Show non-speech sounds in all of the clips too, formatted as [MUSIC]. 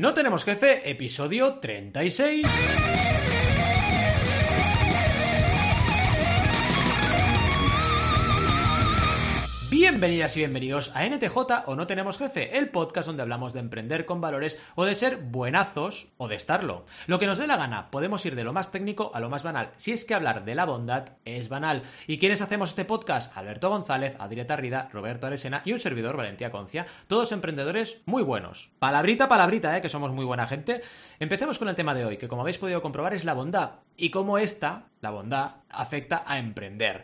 No tenemos jefe, episodio 36. Bienvenidas y bienvenidos a NTJ o No Tenemos Jefe, el podcast donde hablamos de emprender con valores o de ser buenazos o de estarlo. Lo que nos dé la gana, podemos ir de lo más técnico a lo más banal, si es que hablar de la bondad es banal. ¿Y quiénes hacemos este podcast? Alberto González, Adrieta Rida, Roberto Aresena y un servidor, Valentía Concia, todos emprendedores muy buenos. Palabrita, palabrita, ¿eh? que somos muy buena gente. Empecemos con el tema de hoy, que como habéis podido comprobar es la bondad y cómo esta, la bondad, afecta a emprender.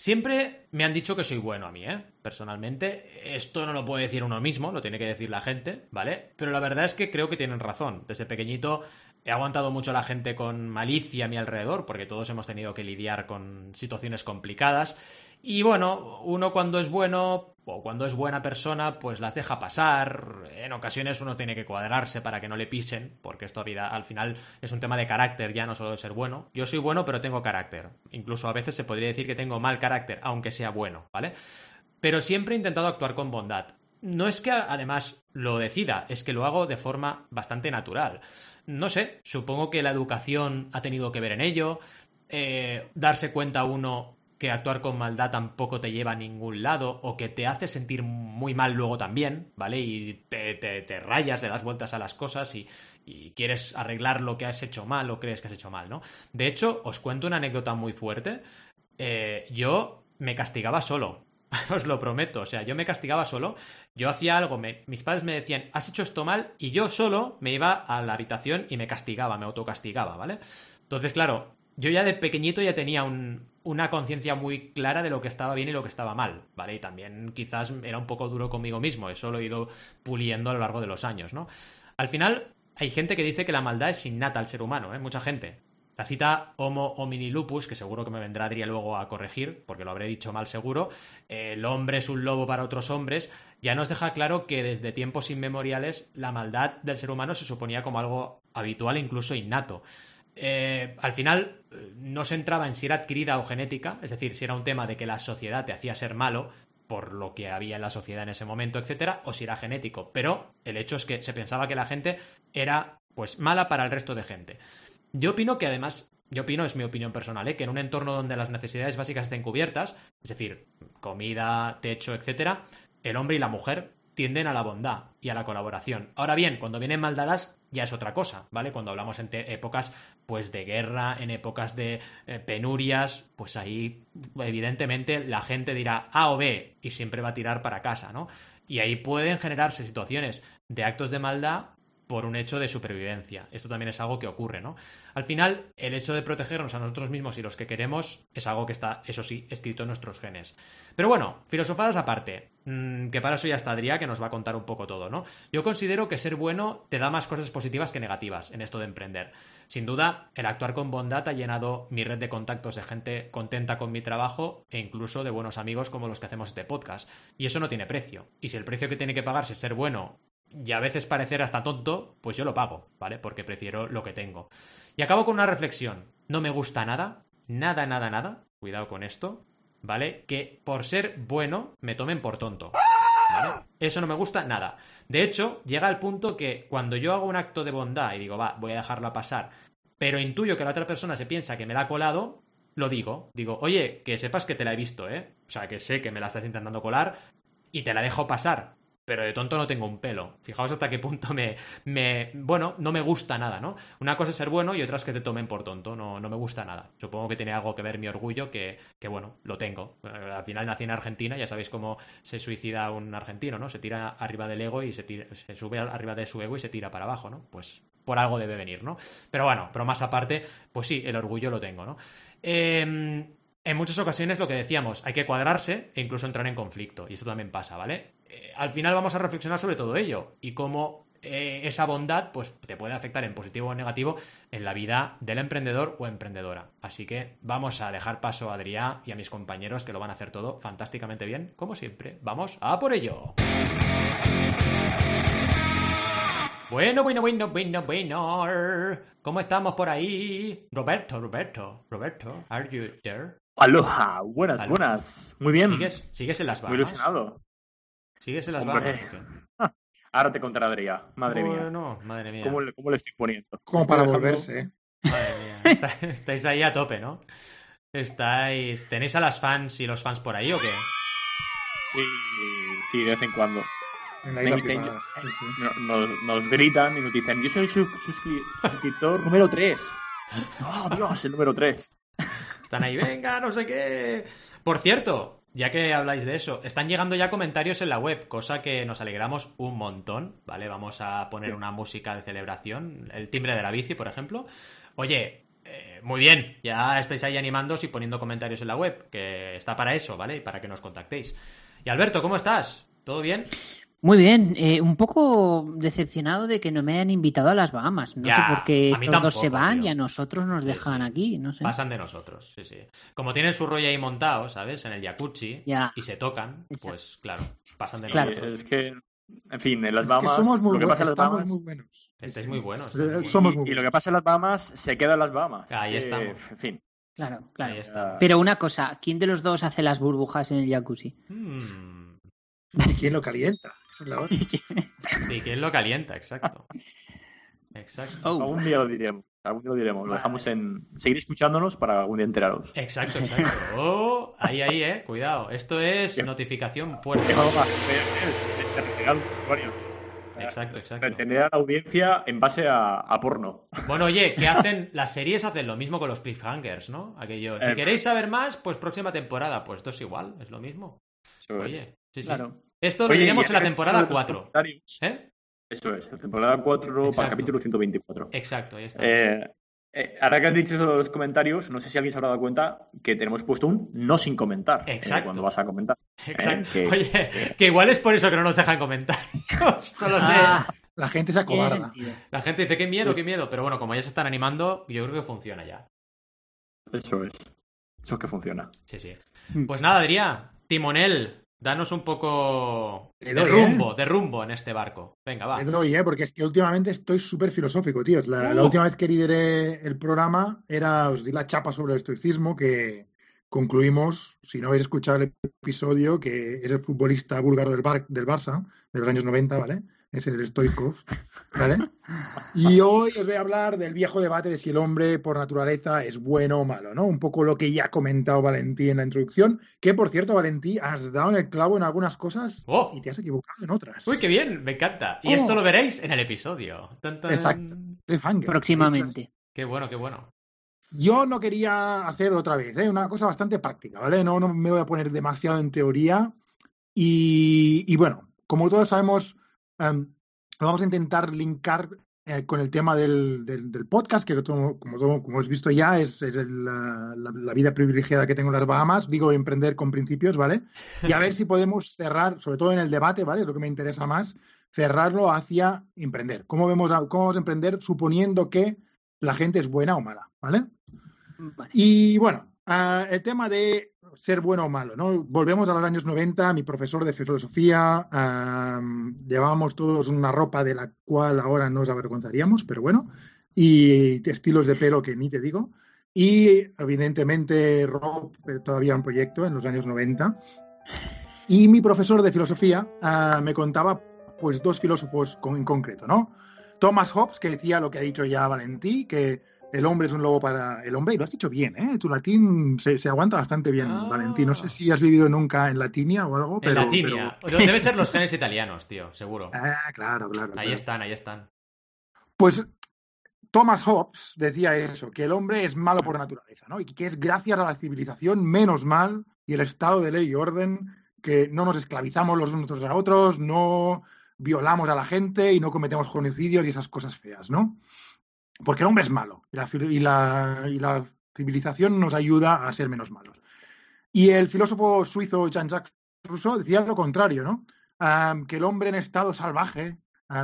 Siempre me han dicho que soy bueno a mí, ¿eh? Personalmente, esto no lo puede decir uno mismo, lo tiene que decir la gente, ¿vale? Pero la verdad es que creo que tienen razón. Desde pequeñito he aguantado mucho a la gente con malicia a mi alrededor, porque todos hemos tenido que lidiar con situaciones complicadas. Y bueno, uno cuando es bueno o cuando es buena persona, pues las deja pasar. En ocasiones uno tiene que cuadrarse para que no le pisen, porque esto al final es un tema de carácter, ya no solo de ser bueno. Yo soy bueno, pero tengo carácter. Incluso a veces se podría decir que tengo mal carácter, aunque sea bueno, ¿vale? Pero siempre he intentado actuar con bondad. No es que además lo decida, es que lo hago de forma bastante natural. No sé, supongo que la educación ha tenido que ver en ello, eh, darse cuenta uno que actuar con maldad tampoco te lleva a ningún lado o que te hace sentir muy mal luego también, ¿vale? Y te, te, rayas, le das vueltas a las cosas y, quieres arreglar lo que has hecho mal o crees que has hecho mal, ¿no? De hecho, os cuento una anécdota muy fuerte. Eh, yo me castigaba solo. [LAUGHS] Os lo prometo, o sea, yo me castigaba solo, yo hacía algo, mis padres me decían, has hecho esto mal, y yo solo me iba a la habitación y me castigaba, me autocastigaba, ¿vale? Entonces, claro, yo ya de pequeñito ya tenía una conciencia muy clara de lo que estaba bien y lo que estaba mal, ¿vale? Y también quizás era un poco duro conmigo mismo, eso lo he ido puliendo a lo largo de los años, ¿no? Al final, hay gente que dice que la maldad es innata al ser humano, ¿eh? Mucha gente. La cita Homo homini lupus, que seguro que me vendrá luego a corregir, porque lo habré dicho mal seguro, el hombre es un lobo para otros hombres, ya nos deja claro que desde tiempos inmemoriales la maldad del ser humano se suponía como algo habitual e incluso innato. Eh, al final no se entraba en si era adquirida o genética, es decir, si era un tema de que la sociedad te hacía ser malo por lo que había en la sociedad en ese momento, etcétera, o si era genético. Pero el hecho es que se pensaba que la gente era pues mala para el resto de gente. Yo opino que además, yo opino, es mi opinión personal, ¿eh? que en un entorno donde las necesidades básicas estén cubiertas, es decir, comida, techo, etcétera, el hombre y la mujer tienden a la bondad y a la colaboración. Ahora bien, cuando vienen maldadas ya es otra cosa, ¿vale? Cuando hablamos en épocas pues de guerra, en épocas de eh, penurias, pues ahí evidentemente la gente dirá A o B y siempre va a tirar para casa, ¿no? Y ahí pueden generarse situaciones de actos de maldad por un hecho de supervivencia. Esto también es algo que ocurre, ¿no? Al final, el hecho de protegernos a nosotros mismos y los que queremos es algo que está, eso sí, escrito en nuestros genes. Pero bueno, filosofadas aparte, mm, que para eso ya está Adrià, que nos va a contar un poco todo, ¿no? Yo considero que ser bueno te da más cosas positivas que negativas en esto de emprender. Sin duda, el actuar con bondad ha llenado mi red de contactos de gente contenta con mi trabajo e incluso de buenos amigos como los que hacemos este podcast. Y eso no tiene precio. Y si el precio que tiene que pagarse es ser bueno y a veces parecer hasta tonto, pues yo lo pago, ¿vale? Porque prefiero lo que tengo. Y acabo con una reflexión. No me gusta nada, nada, nada, nada, cuidado con esto, ¿vale? Que por ser bueno me tomen por tonto. ¿Vale? Eso no me gusta nada. De hecho, llega al punto que cuando yo hago un acto de bondad y digo, va, voy a dejarla pasar, pero intuyo que la otra persona se piensa que me la ha colado, lo digo. Digo, oye, que sepas que te la he visto, ¿eh? O sea, que sé que me la estás intentando colar y te la dejo pasar pero de tonto no tengo un pelo. Fijaos hasta qué punto me, me, bueno, no me gusta nada, ¿no? Una cosa es ser bueno y otra es que te tomen por tonto, no, no me gusta nada. Supongo que tiene algo que ver mi orgullo, que, que bueno, lo tengo. Eh, al final nací en Argentina, ya sabéis cómo se suicida un argentino, ¿no? Se tira arriba del ego y se, se sube arriba de su ego y se tira para abajo, ¿no? Pues por algo debe venir, ¿no? Pero bueno, pero más aparte, pues sí, el orgullo lo tengo, ¿no? Eh, en muchas ocasiones lo que decíamos, hay que cuadrarse e incluso entrar en conflicto. Y eso también pasa, ¿vale? Eh, al final vamos a reflexionar sobre todo ello y cómo eh, esa bondad pues, te puede afectar en positivo o en negativo en la vida del emprendedor o emprendedora. Así que vamos a dejar paso a Adrián y a mis compañeros que lo van a hacer todo fantásticamente bien, como siempre. Vamos a por ello. Bueno, bueno, bueno, bueno, bueno. ¿Cómo estamos por ahí? Roberto, Roberto, Roberto, are you there? Aloha, buenas, buenas. Muy bien. ¿Sigues, ¿Sigues en las Bahamas? Muy ilusionado. ¿Sigues en las Bahamas? [LAUGHS] Ahora te contará Adrià. Madre mía. Bueno, madre mía. ¿Cómo le, cómo le estoy poniendo? Como para dejando- volverse, ¿eh? Madre mía. Está- [LAUGHS] estáis ahí a tope, ¿no? Estáis. ¿Tenéis a las fans y los fans por ahí o qué? Sí, sí, de vez en cuando. En la dicen-. No- Nos, nos gritan y nos dicen, yo soy suscri- suscriptor número 3. [LAUGHS] ¡Oh, Dios! El número 3. Están ahí, venga, no sé qué. Por cierto, ya que habláis de eso, están llegando ya comentarios en la web, cosa que nos alegramos un montón, ¿vale? Vamos a poner una música de celebración, el timbre de la bici, por ejemplo. Oye, eh, muy bien, ya estáis ahí animándoos y poniendo comentarios en la web, que está para eso, ¿vale? Y para que nos contactéis. Y Alberto, ¿cómo estás? ¿Todo bien? Muy bien, eh, un poco decepcionado de que no me hayan invitado a las Bahamas. No Ya, sé por qué estos dos se van tío. y a nosotros nos Sí, dejan sí. aquí, no sé. Pasan de nosotros, sí, sí. Como tienen su rollo ahí montado, ¿sabes? En el jacuzzi Ya. y se tocan, Exacto. pues claro, pasan de Claro. nosotros. Es que, en fin, en las Es que Bahamas, somos muy, lo que pasa en las Bahamas... muy buenos. Estáis muy buenos. Eh, y- somos y, muy y lo buenos. que pasa en las Bahamas se queda en las Bahamas. Ahí que, estamos. En fin. Claro, claro. Ahí está. Pero una cosa, ¿quién de los dos hace las burbujas en el jacuzzi? Mm. ¿Y quién lo calienta? Esa es la otra. [LAUGHS] ¿Y quién lo calienta? Exacto. Exacto. Oh, Algún día lo diremos. Algún día lo diremos. Lo dejamos en... Seguir escuchándonos para algún día enteraros. Exacto, exacto. [LAUGHS] Oh, ahí, ahí, eh. Cuidado. Esto es notificación fuerte. Exacto, exacto. Retener a la audiencia en base a, a porno. [LAUGHS] Bueno, oye, ¿qué hacen? Las series hacen lo mismo con los cliffhangers, ¿no? Aquello. Si Eh, queréis saber más, pues próxima temporada. Pues esto es igual, es lo mismo. Eso es. Oye, sí, sí. Esto lo diremos en la temporada dentro de los 4. comentarios- ¿Eh? Eso es, la temporada 4 para el capítulo 124. Exacto, ahí está. Eh, eh, ahora que has dicho los comentarios, no sé si alguien se habrá dado cuenta que tenemos puesto un no sin comentar. eh, Exacto. cuando vas a comentar. Exacto. que- Oye, que igual es por eso que no nos dejan comentar. [LAUGHS] no lo sé. Ah, La gente se tiene acobarda. sentido. La gente dice, qué miedo, qué miedo. Pero bueno, como ya se están animando, yo creo que funciona ya. Eso es. Eso es que funciona. Sí, sí. Pues nada, Adrián, timonel, danos un poco de doy, rumbo, de rumbo en este barco. Venga, va. Le doy, ¿eh? Porque es que últimamente estoy súper filosófico, tío. La, la Uh. última vez que lideré el programa era, os di la chapa sobre el estoicismo, que concluimos, si no habéis escuchado el episodio, que es el futbolista búlgaro del, Bar- del Barça, de los años 90, ¿vale? Es el Stoikov, [LAUGHS] ¿vale? Y hoy os voy a hablar del viejo debate de si el hombre por naturaleza es bueno o malo, ¿no? Un poco lo que ya ha comentado Valentí en la introducción, que por cierto, Valentí, has dado en el clavo en algunas cosas ¡Oh! y te has equivocado en otras. Uy, qué bien, me encanta. Y Oh. esto lo veréis en el episodio. Tan, tan. Exacto. Próximamente. Qué bueno, qué bueno. Yo no quería hacer otra vez, ¿eh? una cosa bastante práctica, ¿vale? No, no me voy a poner demasiado en teoría. Y, y bueno, como todos sabemos, em, lo vamos a intentar linkar eh, con el tema del, del- del podcast, que como, todo- como habéis visto ya, es, es el, la, la- la vida privilegiada que tengo en las Bahamas. Digo, emprender con principios, ¿vale? Y a ver si podemos cerrar, sobre todo en el debate, ¿vale? Es lo que me interesa más, cerrarlo hacia emprender. ¿Cómo, vemos a- cómo vamos a emprender suponiendo que la gente es buena o mala, ¿vale? Vale. Y bueno, ah, el tema de ser bueno o malo, ¿no? Volvemos a los años 90, mi profesor de filosofía, ah, llevábamos todos una ropa de la cual ahora nos avergonzaríamos, pero bueno, y estilos de pelo que ni te digo. Y evidentemente Rob eh, todavía un proyecto en los años 90. Y mi profesor de filosofía ah, me contaba pues dos filósofos con- en concreto, ¿no? Thomas Hobbes, que decía lo que ha dicho ya Valentí, que el hombre es un lobo para el hombre, y lo has dicho bien, ¿eh? Tu latín se, se aguanta bastante bien, Ah. Valentí. No sé si has vivido nunca en Latinia o algo, pero... en Latinia. Debe ser los genes italianos, tío, seguro. [LAUGHS] Ah, claro, claro. Ahí claro. están, ahí están. Pues Thomas Hobbes decía eso, que el hombre es malo por naturaleza, ¿no? Y que es gracias a la civilización, menos mal, y el estado de ley y orden, que no nos esclavizamos los unos a otros, no violamos a la gente y no cometemos genocidios y esas cosas feas, ¿no? Porque el hombre es malo y la, y la- y la civilización nos ayuda a ser menos malos. Y el filósofo suizo Jean-Jacques Rousseau decía lo contrario, ¿no? Ah, que el hombre en estado salvaje,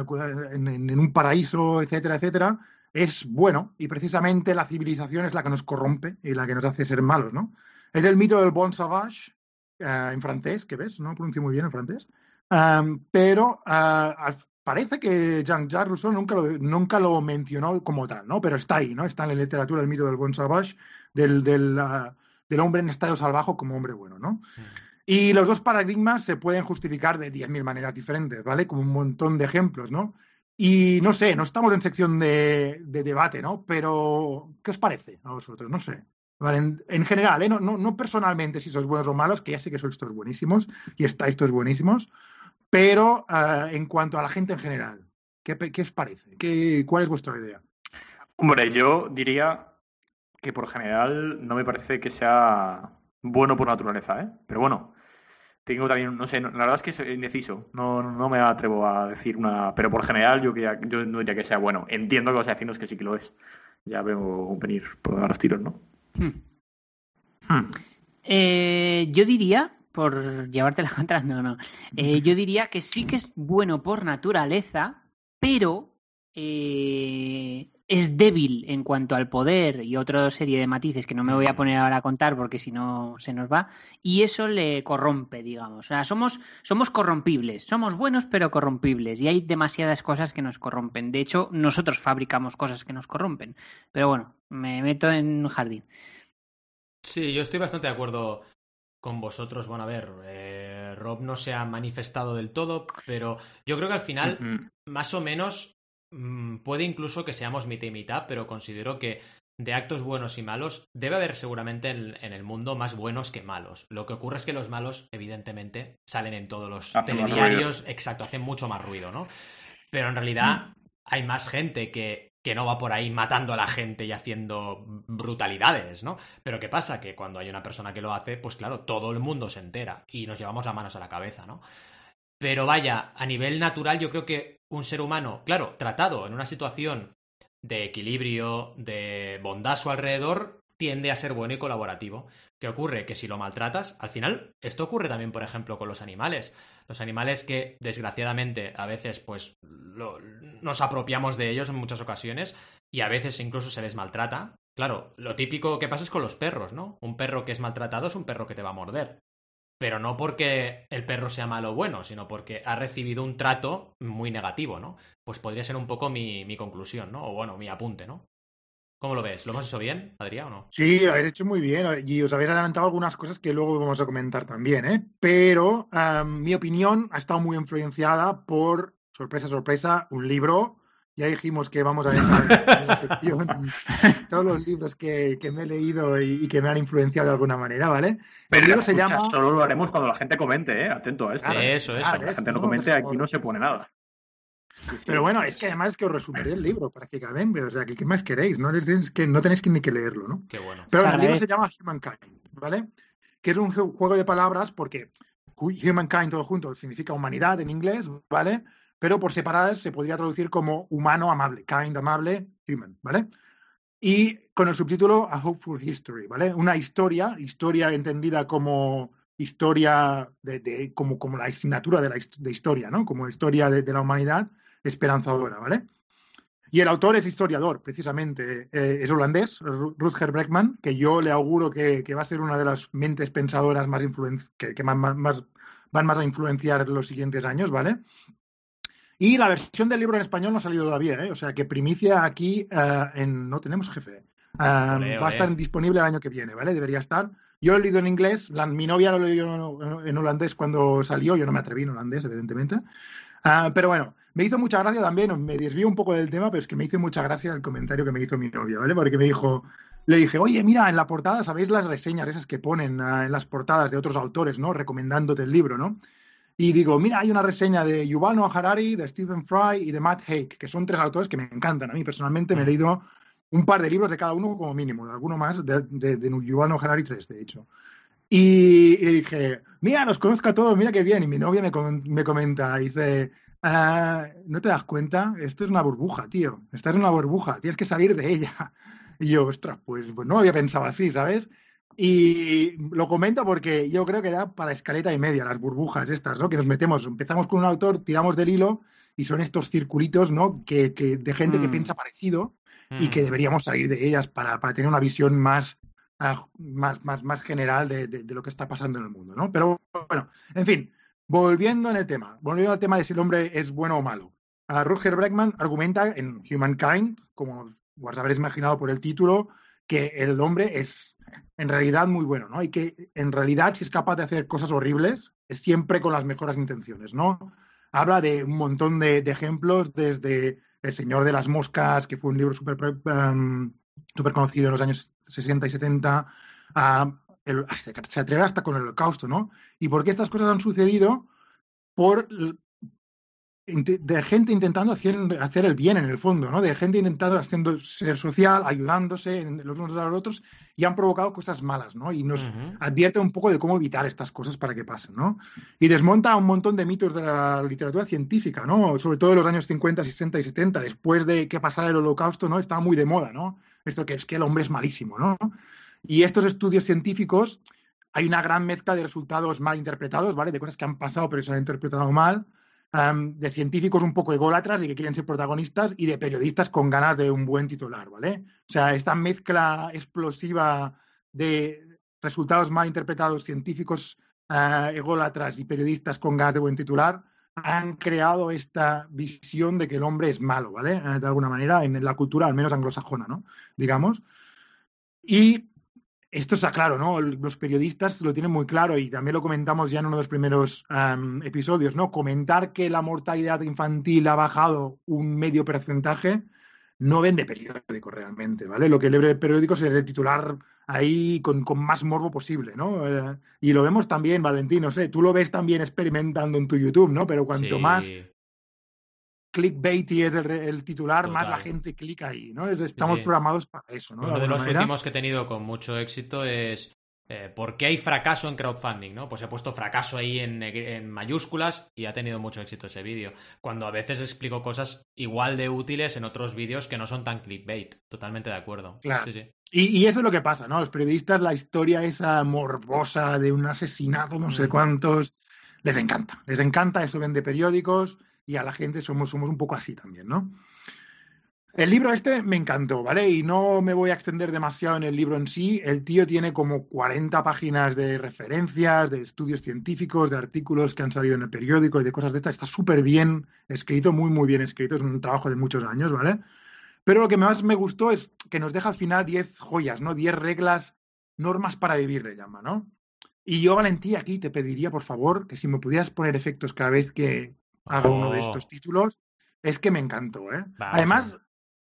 cu- en, en- un paraíso, etcétera, etcétera, es bueno y precisamente la civilización es la que nos corrompe y la que nos hace ser malos, ¿no? Es el mito del bon sauvage, ah, en francés, que ves, no pronuncio muy bien en francés, Ah, pero al- parece que Jean-Jacques Rousseau nunca lo, nunca lo mencionó como tal, ¿no? Pero está ahí, ¿no? Está en la literatura el mito del bon sauvage, del, del, ah, del hombre en estado salvaje como hombre bueno, ¿no? Y los dos paradigmas se pueden justificar de 10.000 maneras diferentes, ¿vale? Como un montón de ejemplos, ¿no? Y no sé, no estamos en sección de, de debate, ¿no? Pero, ¿qué os parece a vosotros? No sé. Vale, en, en general, ¿eh? no, no, no, personalmente si sois buenos o malos, que ya sé que sois todos buenísimos y estáis todos buenísimos, pero uh, en cuanto a la gente en general, ¿qué, qué os parece? ¿Qué, ¿Cuál es vuestra idea? Hombre, yo diría que por general no me parece que sea bueno por naturaleza, ¿eh? Pero bueno, tengo también, no sé, la verdad es que es indeciso, no, no me atrevo a decir una, pero por general yo, yo no diría que sea bueno. Entiendo que vas a decirnos que sí que lo es. Ya veo venir por dar los tiros, ¿no? Hmm. Hmm. Eh, yo diría, por llevarte la [LAUGHS] contra, no, no. Eh, yo diría que sí que es bueno por naturaleza, pero eh, es débil en cuanto al poder y otra serie de matices que no me voy a poner ahora a contar porque si no se nos va, y eso le corrompe, digamos. O sea, somos, somos corrompibles, somos buenos pero corrompibles, y hay demasiadas cosas que nos corrompen. De hecho, nosotros fabricamos cosas que nos corrompen. Pero bueno, me meto en un jardín. Sí, yo estoy bastante de acuerdo con vosotros. Bueno, a ver, eh, Rob no se ha manifestado del todo, pero yo creo que al final, uh -huh. más o menos, mmm, puede incluso que seamos mitad y mitad, pero considero que de actos buenos y malos debe haber seguramente en, en, el mundo más buenos que malos. Lo que ocurre es que los malos, evidentemente, salen en todos los telediarios, exacto, hacen mucho más ruido, ¿no? Pero en realidad mm. hay más gente que que no va por ahí matando a la gente y haciendo brutalidades, ¿no? Pero ¿qué pasa? Que cuando hay una persona que lo hace, pues claro, todo el mundo se entera y nos llevamos las manos a la cabeza, ¿no? Pero vaya, a nivel natural yo creo que un ser humano, claro, tratado en una situación de equilibrio, de bondad a su alrededor, tiende a ser bueno y colaborativo. ¿Qué ocurre? Que si lo maltratas, al final, esto ocurre también, por ejemplo, con los animales. Los animales que, desgraciadamente, a veces, pues, nos apropiamos de ellos en muchas ocasiones y a veces incluso se les maltrata. Claro, lo típico que pasa es con los perros, ¿no? Un perro que es maltratado es un perro que te va a morder. Pero no porque el perro sea malo o bueno, sino porque ha recibido un trato muy negativo, ¿no? Pues podría ser un poco mi, mi conclusión, ¿no? O bueno, mi apunte, ¿no? ¿Cómo lo ves? ¿Lo hemos hecho bien, Adrián, o no? Sí, lo habéis hecho muy bien y os habéis adelantado algunas cosas que luego vamos a comentar también, ¿eh? Pero um, mi opinión ha estado muy influenciada por, sorpresa, sorpresa, un libro. Ya dijimos que vamos a dejar [LAUGHS] en la sección todos los libros que, que me he leído y, y, que me han influenciado de alguna manera, ¿vale? Pero el libro se llama... solo lo haremos cuando la gente comente, ¿eh? Atento a esto. Claro, eso, eso. la gente no, no comente, aquí no se pone nada. Sí, Pero bueno, es que además es que os resumiré el libro prácticamente, o sea, ¿qué, más queréis? No, tenéis que, no tenéis que ni que leerlo, ¿no? Qué bueno. Pero el libro se llama Humankind, ¿vale? Que es un juego de palabras porque Humankind todo junto significa humanidad en inglés, ¿vale? Pero por separadas se podría traducir como humano amable, kind amable, human, ¿vale? Y con el subtítulo A Hopeful History, ¿vale? Una historia, historia entendida como historia de, de como, como la asignatura de la de historia, ¿no? Como historia de, de la humanidad esperanzadora, ¿vale? Y el autor es historiador, precisamente, eh, es holandés, Rutger Bregman, que yo le auguro que, que, va a ser una de las mentes pensadoras más que, que más, más, van más a influenciar en los siguientes años, ¿vale? Y la versión del libro en español no ha salido todavía, ¿eh? O sea, que primicia aquí uh, en... No tenemos jefe. Olé, olé. Va a estar disponible el año que viene, ¿vale? Debería estar. Yo lo he leído en inglés, la, mi novia lo leyó en holandés cuando salió, yo no me atreví en holandés, evidentemente. Uh, pero bueno, me hizo mucha gracia también, me desvío un poco del tema, pero es que me hizo mucha gracia el comentario que me hizo mi novia, ¿vale? Porque me dijo, le dije, oye, mira, en la portada, ¿sabéis las reseñas esas que ponen uh, en las portadas de otros autores, ¿no? Recomendándote el libro, ¿no? Y digo, mira, hay una reseña de Yuval Noah Harari, de Stephen Fry y de Matt Haig, que son tres autores que me encantan. A mí personalmente me he leído un par de libros de cada uno como mínimo, alguno más, de, de, de Yuval Noah Harari tres, de hecho. Y, y, dije, mira, los conozco a todos, mira qué bien. Y mi novia me, me comenta, dice, ah, ¿no te das cuenta? Esto es una burbuja, tío. Esta es una burbuja, tienes que salir de ella. [LAUGHS] Y yo, ostras, pues, pues no había pensado así, ¿sabes? Y lo comento porque yo creo que da para escaleta y media las burbujas estas, ¿no? Que nos metemos, empezamos con un autor, tiramos del hilo y son estos circulitos, ¿no? Que, que de gente mm. que piensa parecido mm. y que deberíamos salir de ellas para, para tener una visión más, más, más, más general de, de, lo que está pasando en el mundo, ¿no? Pero bueno, en fin, volviendo en el tema, volviendo al tema de si el hombre es bueno o malo. Roger Bregman argumenta en Humankind, como os habréis imaginado por el título, que el hombre es en realidad muy bueno, ¿no? Y que en realidad si es capaz de hacer cosas horribles, es siempre con las mejores intenciones, ¿no? Habla de un montón de, ejemplos, desde El Señor de las Moscas, que fue un libro súper um, conocido en los años 60 y 70, se atreve hasta con el holocausto, ¿no? ¿Y por qué estas cosas han sucedido? Por de gente intentando hacer, el bien en el fondo, ¿no? De gente intentando haciendo ser social, ayudándose los unos a los otros y han provocado cosas malas, ¿no? Y nos advierte un poco de cómo evitar estas cosas para que pasen, ¿no? Y desmonta un montón de mitos de la literatura científica, ¿no? Sobre todo en los años 50, 60 y 70, después de que pasara el holocausto, ¿no? Estaba muy de moda, ¿no? Esto que es que el hombre es malísimo, ¿no? Y estos estudios científicos, hay una gran mezcla de resultados mal interpretados, ¿vale? De cosas que han pasado pero se han interpretado mal de científicos un poco ególatras y que quieren ser protagonistas y de periodistas con ganas de un buen titular, ¿vale? O sea, esta mezcla explosiva de resultados mal interpretados, científicos uh, ególatras y periodistas con ganas de buen titular han creado esta visión de que el hombre es malo, ¿vale? Eh, de alguna manera, en la cultura, al menos anglosajona, ¿no? Digamos. Y esto está claro, ¿no? Los periodistas lo tienen muy claro y también lo comentamos ya en uno de los primeros episodios, ¿no? Comentar que la mortalidad infantil ha bajado un medio porcentaje no vende periódico realmente, ¿vale? Lo que el periódico es el titular ahí con, más morbo posible, ¿no? Eh, y lo vemos también, Valentín, no sé, tú lo ves también experimentando en tu YouTube, ¿no? Pero cuanto más clickbaity es el, titular, más la gente clica ahí, ¿no? Estamos programados para eso, ¿no? Uno de, los últimos que he tenido con mucho éxito es eh, ¿por qué hay fracaso en crowdfunding? ¿no? Pues he puesto fracaso ahí en, mayúsculas y ha tenido mucho éxito ese vídeo. Cuando a veces explico cosas igual de útiles en otros vídeos que no son tan clickbait. Totalmente de acuerdo. Claro. Y, y, eso es lo que pasa, ¿no? Los periodistas, la historia esa morbosa de un asesinato, no sé mm. cuántos, les encanta. Les encanta, eso vende periódicos y a la gente somos, somos un poco así también, ¿no? El libro este me encantó, ¿vale? Y no me voy a extender demasiado en el libro en sí. El tío tiene como 40 páginas de referencias, de estudios científicos, de artículos que han salido en el periódico y de cosas de estas. Está súper bien escrito, muy, muy bien escrito. Es un trabajo de muchos años, ¿vale? Pero lo que más me gustó es que nos deja al final 10 joyas, ¿no? 10 reglas, normas para vivir, le llama, ¿no? Y yo, Valentí, aquí te pediría, por favor, que si me pudieras poner efectos cada vez que, haga uno de estos oh. títulos, es que me encantó, ¿eh? Además,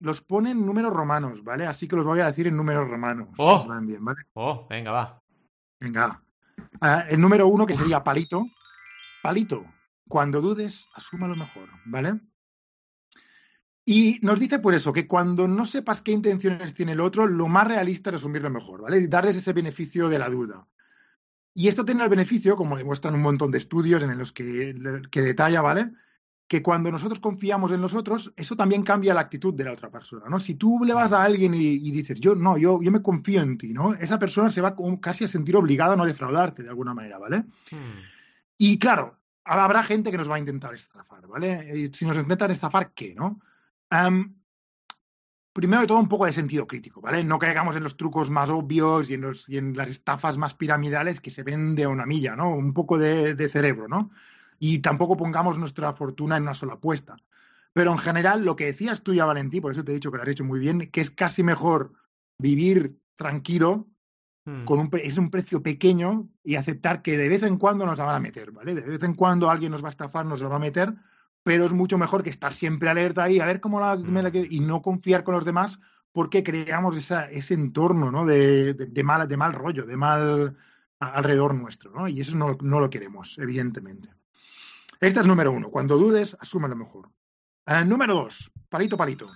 los pone en números romanos, ¿vale? Así que los voy a decir en números romanos. Oh, oh venga, va. Venga. Ah, el número uno, que sería palito. Palito, cuando dudes, asuma lo mejor, ¿vale? Y nos dice, pues eso, que cuando no sepas qué intenciones tiene el otro, lo más realista es asumirlo mejor, ¿vale? darles ese beneficio de la duda. Y esto tiene el beneficio, como demuestran un montón de estudios en los que, que detalla, ¿vale? Que cuando nosotros confiamos en los otros, eso también cambia la actitud de la otra persona, ¿no? Si tú le vas a alguien y, dices, yo no, yo, yo me confío en ti, ¿no? Esa persona se va casi a sentir obligada a no defraudarte de alguna manera, ¿vale? Hmm. Y claro, habrá gente que nos va a intentar estafar, ¿vale? Si nos intentan estafar, ¿qué, no? Primero de todo un poco de sentido crítico, ¿vale? No caigamos en los trucos más obvios y en, los, y en las estafas más piramidales que se ven de una milla, ¿no? Un poco de, cerebro, ¿no? Y tampoco pongamos nuestra fortuna en una sola apuesta. Pero en general, lo que decías tú ya, Valentí, por eso te he dicho que lo has hecho muy bien, que es casi mejor vivir tranquilo, hmm. con un, es un precio pequeño y aceptar que de vez en cuando nos la van a meter, ¿vale? De vez en cuando alguien nos va a estafar, nos lo va a meter, pero es mucho mejor que estar siempre alerta ahí, a ver cómo la, mm. y no confiar con los demás porque creamos ese entorno ¿no? de, de, mal, de mal rollo, de mal alrededor nuestro, ¿no? Y eso no, no lo queremos, evidentemente. Esta es número uno. Cuando dudes, asume lo mejor. Eh, número dos, palito, palito.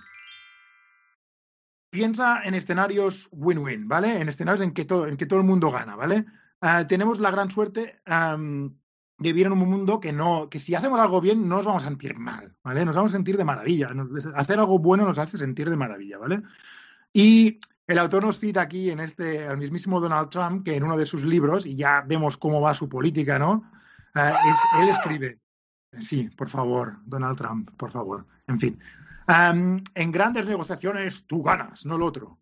Piensa en escenarios win-win, ¿vale? En escenarios en que, todo, en que todo el mundo gana, ¿vale? Eh, tenemos la gran suerte de vivir en un mundo que no, que si hacemos algo bien no nos vamos a sentir mal, ¿vale? Nos vamos a sentir de maravilla. hacer algo bueno nos hace sentir de maravilla, ¿vale? Y el autor nos cita aquí en este, el mismísimo Donald Trump, que en uno de sus libros, y ya vemos cómo va su política, ¿no? Eh, él escribe, sí, por favor, Donald Trump, por favor, en fin. Em, en grandes negociaciones tú ganas, no el otro.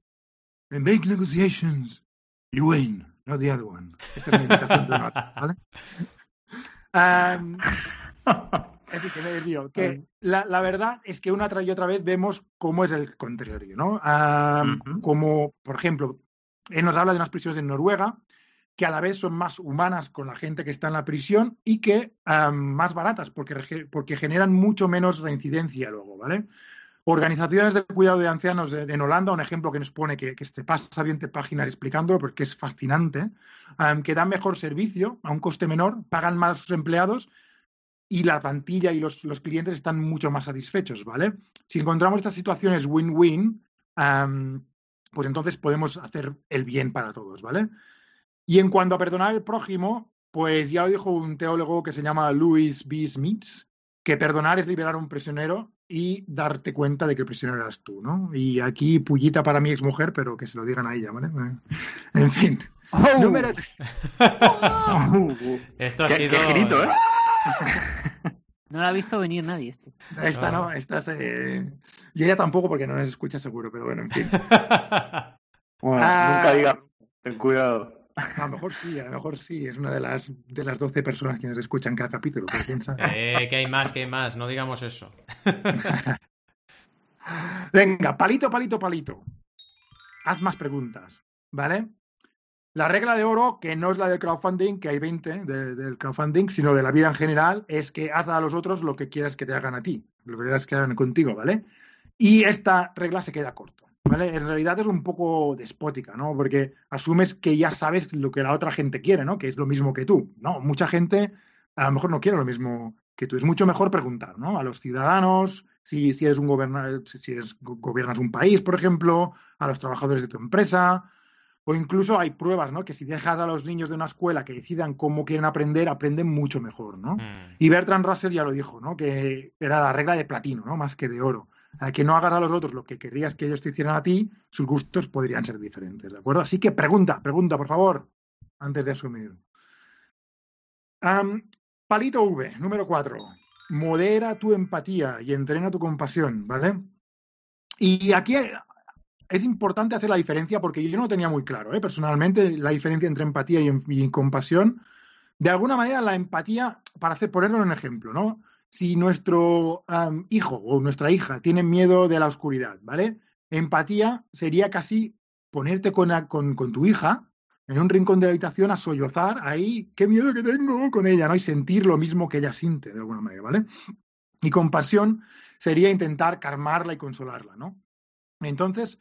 En big negotiations, you win, not the other one. Esta es mi invitación de Donald, ¿vale? [LAUGHS] Es decir, que me desvío. Que la, la verdad es que una y otra vez vemos cómo es el contrario, ¿no? Como, por ejemplo, él nos habla de unas prisiones en Noruega que a la vez son más humanas con la gente que está en la prisión y que más baratas porque, porque generan mucho menos reincidencia luego, ¿vale? Organizaciones de cuidado de ancianos en Holanda, un ejemplo que nos pone que, se pasa 20 páginas explicándolo porque es fascinante, que dan mejor servicio a un coste menor, pagan más a sus empleados y la plantilla y los, clientes están mucho más satisfechos, ¿vale? Si encontramos estas situaciones win-win, am, pues entonces podemos hacer el bien para todos, ¿vale? Y en cuanto a perdonar al prójimo, pues ya lo dijo un teólogo que se llama Louis B. Smith, que perdonar es liberar a un prisionero y darte cuenta de que el prisionero eras tú, ¿no? Y aquí pullita para mi exmujer, pero que se lo digan a ella, ¿vale? Eh, En fin. [LAUGHS] Oh. Número tres. [LAUGHS] Esto ha Qué, sido. qué girito, ¿eh? [LAUGHS] No lo ha visto venir nadie este. Esta no, esta es, eh, Y ella tampoco porque no nos escucha seguro, pero bueno, en fin. Bueno, Ah. nunca diga. Ten cuidado. A lo mejor sí, a lo mejor sí. Es una de las, de las 12 personas que nos escuchan cada capítulo, eh, que hay más, que hay más. No digamos eso. [LAUGHS] Venga, palito, palito, palito. Haz más preguntas, ¿vale? La regla de oro, que no es la del crowdfunding, que hay 20 de- del crowdfunding, sino de la vida en general, es que haz a los otros lo que quieras que te hagan a ti, lo que quieras que hagan contigo, ¿vale? Y esta regla se queda corto, ¿vale? En realidad es un poco despótica, ¿no? Porque asumes que ya sabes lo que la otra gente quiere, ¿no? Que es lo mismo que tú, ¿no? Mucha gente a lo mejor no quiere lo mismo que tú. Es mucho mejor preguntar, ¿no? A los ciudadanos, si, si eres un goberna, si eres, go- gobiernas un país, por ejemplo, a los trabajadores de tu empresa, o incluso hay pruebas, ¿no? Que si dejas a los niños de una escuela que decidan cómo quieren aprender, aprenden mucho mejor, ¿no? Mm. Y Bertrand Russell ya lo dijo, ¿no? Que era la regla de platino, ¿no? Más que de oro. Eh, Que no hagas a los otros lo que querrías que ellos te hicieran a ti, sus gustos podrían ser diferentes, ¿de acuerdo? Así que pregunta, pregunta, por favor, antes de asumir. Palito V, número 4. Modera tu empatía y entrena tu compasión, ¿vale? Y aquí es importante hacer la diferencia porque yo no tenía muy claro, ¿eh? personalmente, la diferencia entre empatía y, y compasión. De alguna manera, la empatía, para hacer, ponerlo en un ejemplo, ¿no? Si nuestro hijo o nuestra hija tienen miedo de la oscuridad, ¿vale? Empatía sería casi ponerte con, con, con tu hija en un rincón de la habitación a sollozar ahí, qué miedo que tengo con ella, ¿no? Y sentir lo mismo que ella siente, de alguna manera, ¿vale? Y compasión sería intentar calmarla y consolarla, ¿no? Entonces,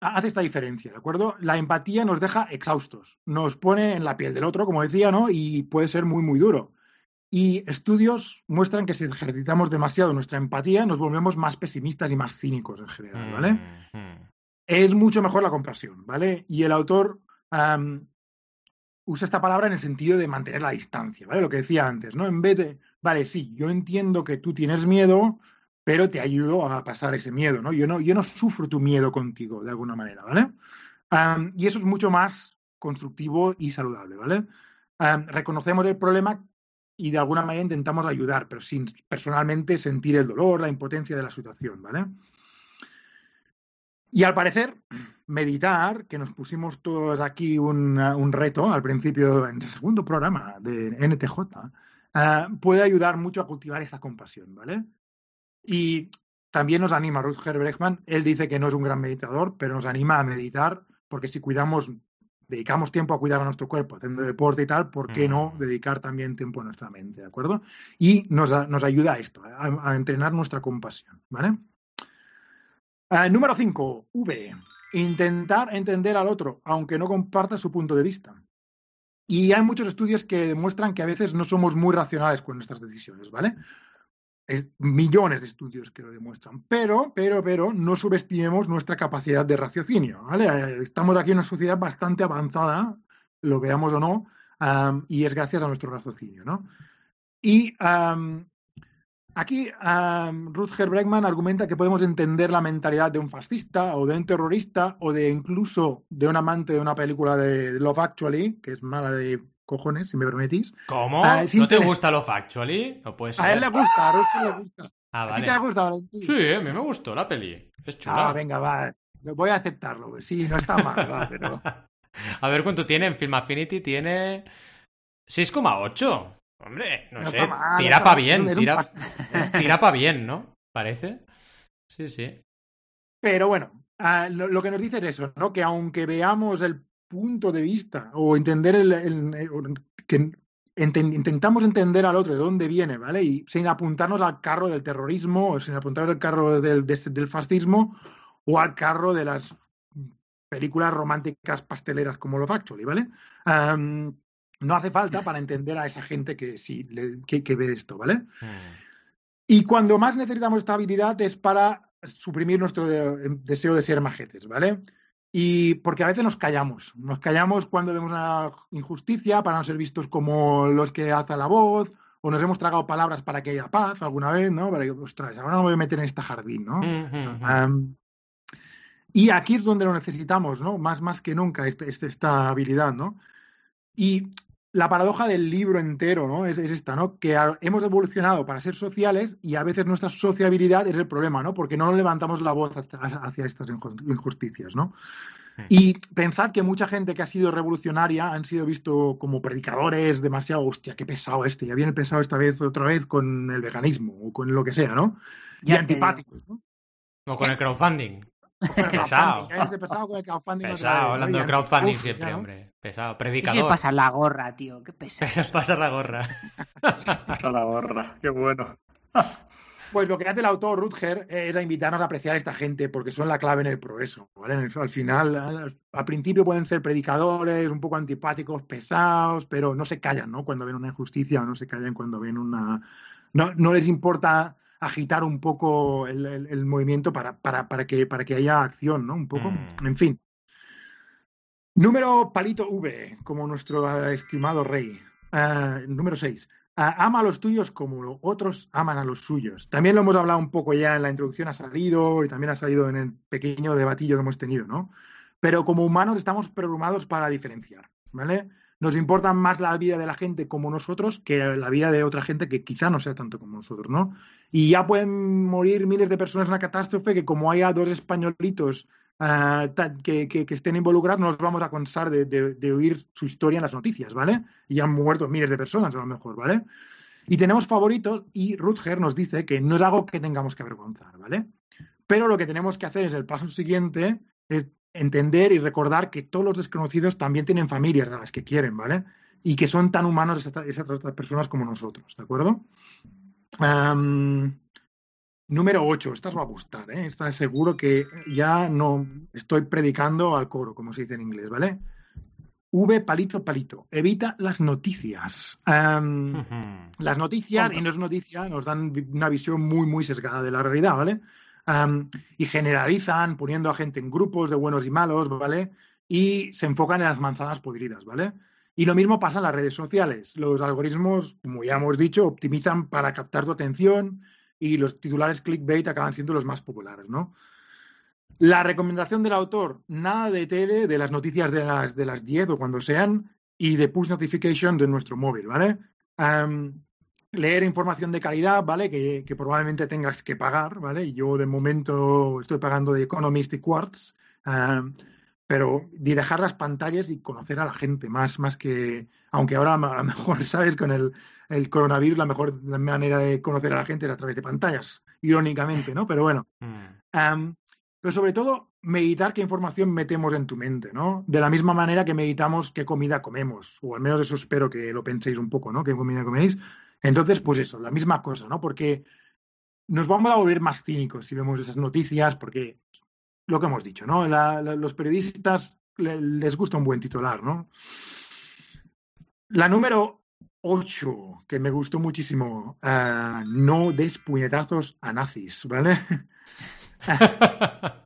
ha- hace esta diferencia, ¿de acuerdo? La empatía nos deja exhaustos, nos pone en la piel del otro, como decía, ¿no? Y puede ser muy, muy duro. Y estudios muestran que si ejercitamos demasiado nuestra empatía, nos volvemos más pesimistas y más cínicos en general, ¿vale? Mm, mm. es mucho mejor la compasión, ¿vale? Y el autor am, usa esta palabra en el sentido de mantener la distancia, ¿vale? Lo que decía antes, ¿no? En vez de, vale, sí, yo entiendo que tú tienes miedo, pero te ayudo a pasar ese miedo, ¿no? Yo no, yo no sufro tu miedo contigo, de alguna manera, ¿vale? Am, y eso es mucho más constructivo y saludable, ¿vale? Am, reconocemos el problema y de alguna manera intentamos ayudar, pero sin personalmente sentir el dolor, la impotencia de la situación, ¿vale? Y al parecer, meditar, que nos pusimos todos aquí un, reto al principio, en el segundo programa de NTJ, uh, puede ayudar mucho a cultivar esta compasión, ¿vale? Y también nos anima Rutger Bregman, él dice que no es un gran meditador, pero nos anima a meditar, porque si cuidamos, dedicamos tiempo a cuidar a nuestro cuerpo, haciendo deporte y tal, ¿por qué no dedicar también tiempo a nuestra mente, ¿de acuerdo? Y nos, nos ayuda a esto, a, a entrenar nuestra compasión, ¿vale? Ah, número 5, V. Intentar entender al otro, aunque no comparta su punto de vista. Y hay muchos estudios que demuestran que a veces no somos muy racionales con nuestras decisiones, ¿vale? Es- millones de estudios que lo demuestran. Pero, pero, pero, no subestimemos nuestra capacidad de raciocinio. Eh, Estamos aquí en una sociedad bastante avanzada, lo veamos o no, y es gracias a nuestro raciocinio, ¿no? Y am, Aquí um, Rutger argumenta que podemos entender la mentalidad de un fascista o de un terrorista o de incluso de un amante de una película de Love Actually, que es mala de cojones, si me permitís. ¿Cómo? Ah, ¿No te gusta Love Actually? No puede ser. A él le gusta, a Rutger le gusta. Ah, ¿A ti te gusta, Valentín? Sí, a mí me gustó la peli. Es chula. Ah, venga, va. Voy a aceptarlo. pues Sí, no está mal, va, pero... [LAUGHS] A ver cuánto tiene en Film Affinity. Tiene 6,8. Hombre, no, No sé, mal, tira está pa' mal, es bien, tira, [LAUGHS] tira pa' bien, ¿no? Parece. Sí, sí. Pero bueno, ah, lo, lo que nos dice es eso, ¿no? Que aunque veamos el punto de vista o entender el, el- el- que intentamos entender al otro de dónde viene, ¿vale? Y sin apuntarnos al carro del terrorismo o sin apuntarnos al carro del, de- del fascismo o al carro de las películas románticas pasteleras como Love Actually, ¿vale? No hace falta para entender a esa gente que sí le- que, que ve esto, ¿vale? Mm. Y cuando más necesitamos esta habilidad es para suprimir nuestro de- deseo de ser majetes, ¿vale? Y porque a veces nos callamos, nos callamos cuando vemos una injusticia para no ser vistos como los que alzan la voz, o nos hemos tragado palabras para que haya paz alguna vez, ¿no? Para que, ostras, ahora no me voy a meter en este jardín, ¿no? Y aquí es donde lo necesitamos, ¿no? Más, más que nunca, este- este- esta habilidad, ¿no? Y la paradoja del libro entero, ¿no? Es, es esta, ¿no? Que a- hemos evolucionado para ser sociales y a veces nuestra sociabilidad es el problema, ¿no? Porque no levantamos la voz hacia, hacia estas inju- injusticias, ¿no? Y pensad que mucha gente que ha sido revolucionaria han sido visto como predicadores demasiado, hostia, qué pesado este, ya viene pesado esta vez otra vez con el veganismo o con lo que sea, ¿no? Y Ya antipáticos, ¿no? O con el crowdfunding. Pesado. ese pesado con el crowdfunding [LAUGHS] otra Pesado, vez, ¿no? hablando de crowdfunding siempre, hombre. Pesado, predicador. pasa la gorra, tío. Qué pesado. [LAUGHS] Pasa la gorra. [LAUGHS] Pasa la gorra, qué bueno. [LAUGHS] Pues lo que hace el autor Rutger es a invitarnos a apreciar a esta gente porque son la clave en el progreso. ¿vale? Al final, al, al principio pueden ser predicadores, un poco antipáticos, pesados, pero no se callan ¿no? cuando ven una injusticia o no se callan cuando ven una... No, no les importa agitar un poco el, el- el movimiento para, para, para, que, para que haya acción, ¿no? Un poco. Mm. En fin. Número palito V, como nuestro eh, estimado rey. Ah, número 6. ama a los tuyos como otros aman a los suyos. También lo hemos hablado un poco ya en la introducción, ha salido y también ha salido en el pequeño debatillo que hemos tenido, ¿no? Pero como humanos estamos programados para diferenciar, ¿vale? Nos importa más la vida de la gente como nosotros que la vida de otra gente que quizá no sea tanto como nosotros, ¿no? Y ya pueden morir miles de personas en una catástrofe que como haya dos españolitos ta- que, que- que estén involucrados, no nos vamos a cansar de, de- de oír su historia en las noticias, ¿vale? Y han muerto miles de personas a lo mejor, ¿vale? Y tenemos favoritos y Rutger nos dice que no es algo que tengamos que avergonzar, ¿vale? Pero lo que tenemos que hacer es el paso siguiente, es entender y recordar que todos los desconocidos también tienen familias a las que quieren, ¿vale? Y que son tan humanos esas, esas otras personas como nosotros, ¿de acuerdo? Am, número 8, esta os va a gustar, ¿eh? Esta seguro que ya no estoy predicando al coro, como se dice en inglés, ¿vale? V palito palito, evita las noticias. Am, las noticias, y no es noticia, nos dan una visión muy, muy sesgada de la realidad, ¿vale? Am, y generalizan poniendo a gente en grupos de buenos y malos, ¿vale? Y se enfocan en las manzanas podridas, ¿vale? Y lo mismo pasa en las redes sociales. Los algoritmos, como ya hemos dicho, optimizan para captar tu atención y los titulares clickbait acaban siendo los más populares, ¿no? La recomendación del autor, nada de tele, de las noticias de las, de las 10 o cuando sean, y de push notifications de nuestro móvil, ¿vale? Am, leer información de calidad, ¿vale? Que, probablemente tengas que pagar, ¿vale? Yo de momento estoy pagando de Economist y Quartz, am, pero de dejar las pantallas y conocer a la gente, más, más que, aunque ahora a lo mejor, [LAUGHS] ¿sabes? Con el, el coronavirus, la mejor manera de conocer a la gente es a través de pantallas, irónicamente, ¿no? Pero bueno. Mm. Pero sobre todo, meditar qué información metemos en tu mente, ¿no? De la misma manera que meditamos qué comida comemos, o al menos eso espero que lo penséis un poco, ¿no? ¿Qué comida coméis? Entonces, pues eso, la misma cosa, ¿no? Porque nos vamos a volver más cínicos si vemos esas noticias, porque lo que hemos dicho, ¿no? La- la- los periodistas le- les gusta un buen titular, ¿no? La número 8, que me gustó muchísimo, no des puñetazos a nazis, ¿vale? [LAUGHS]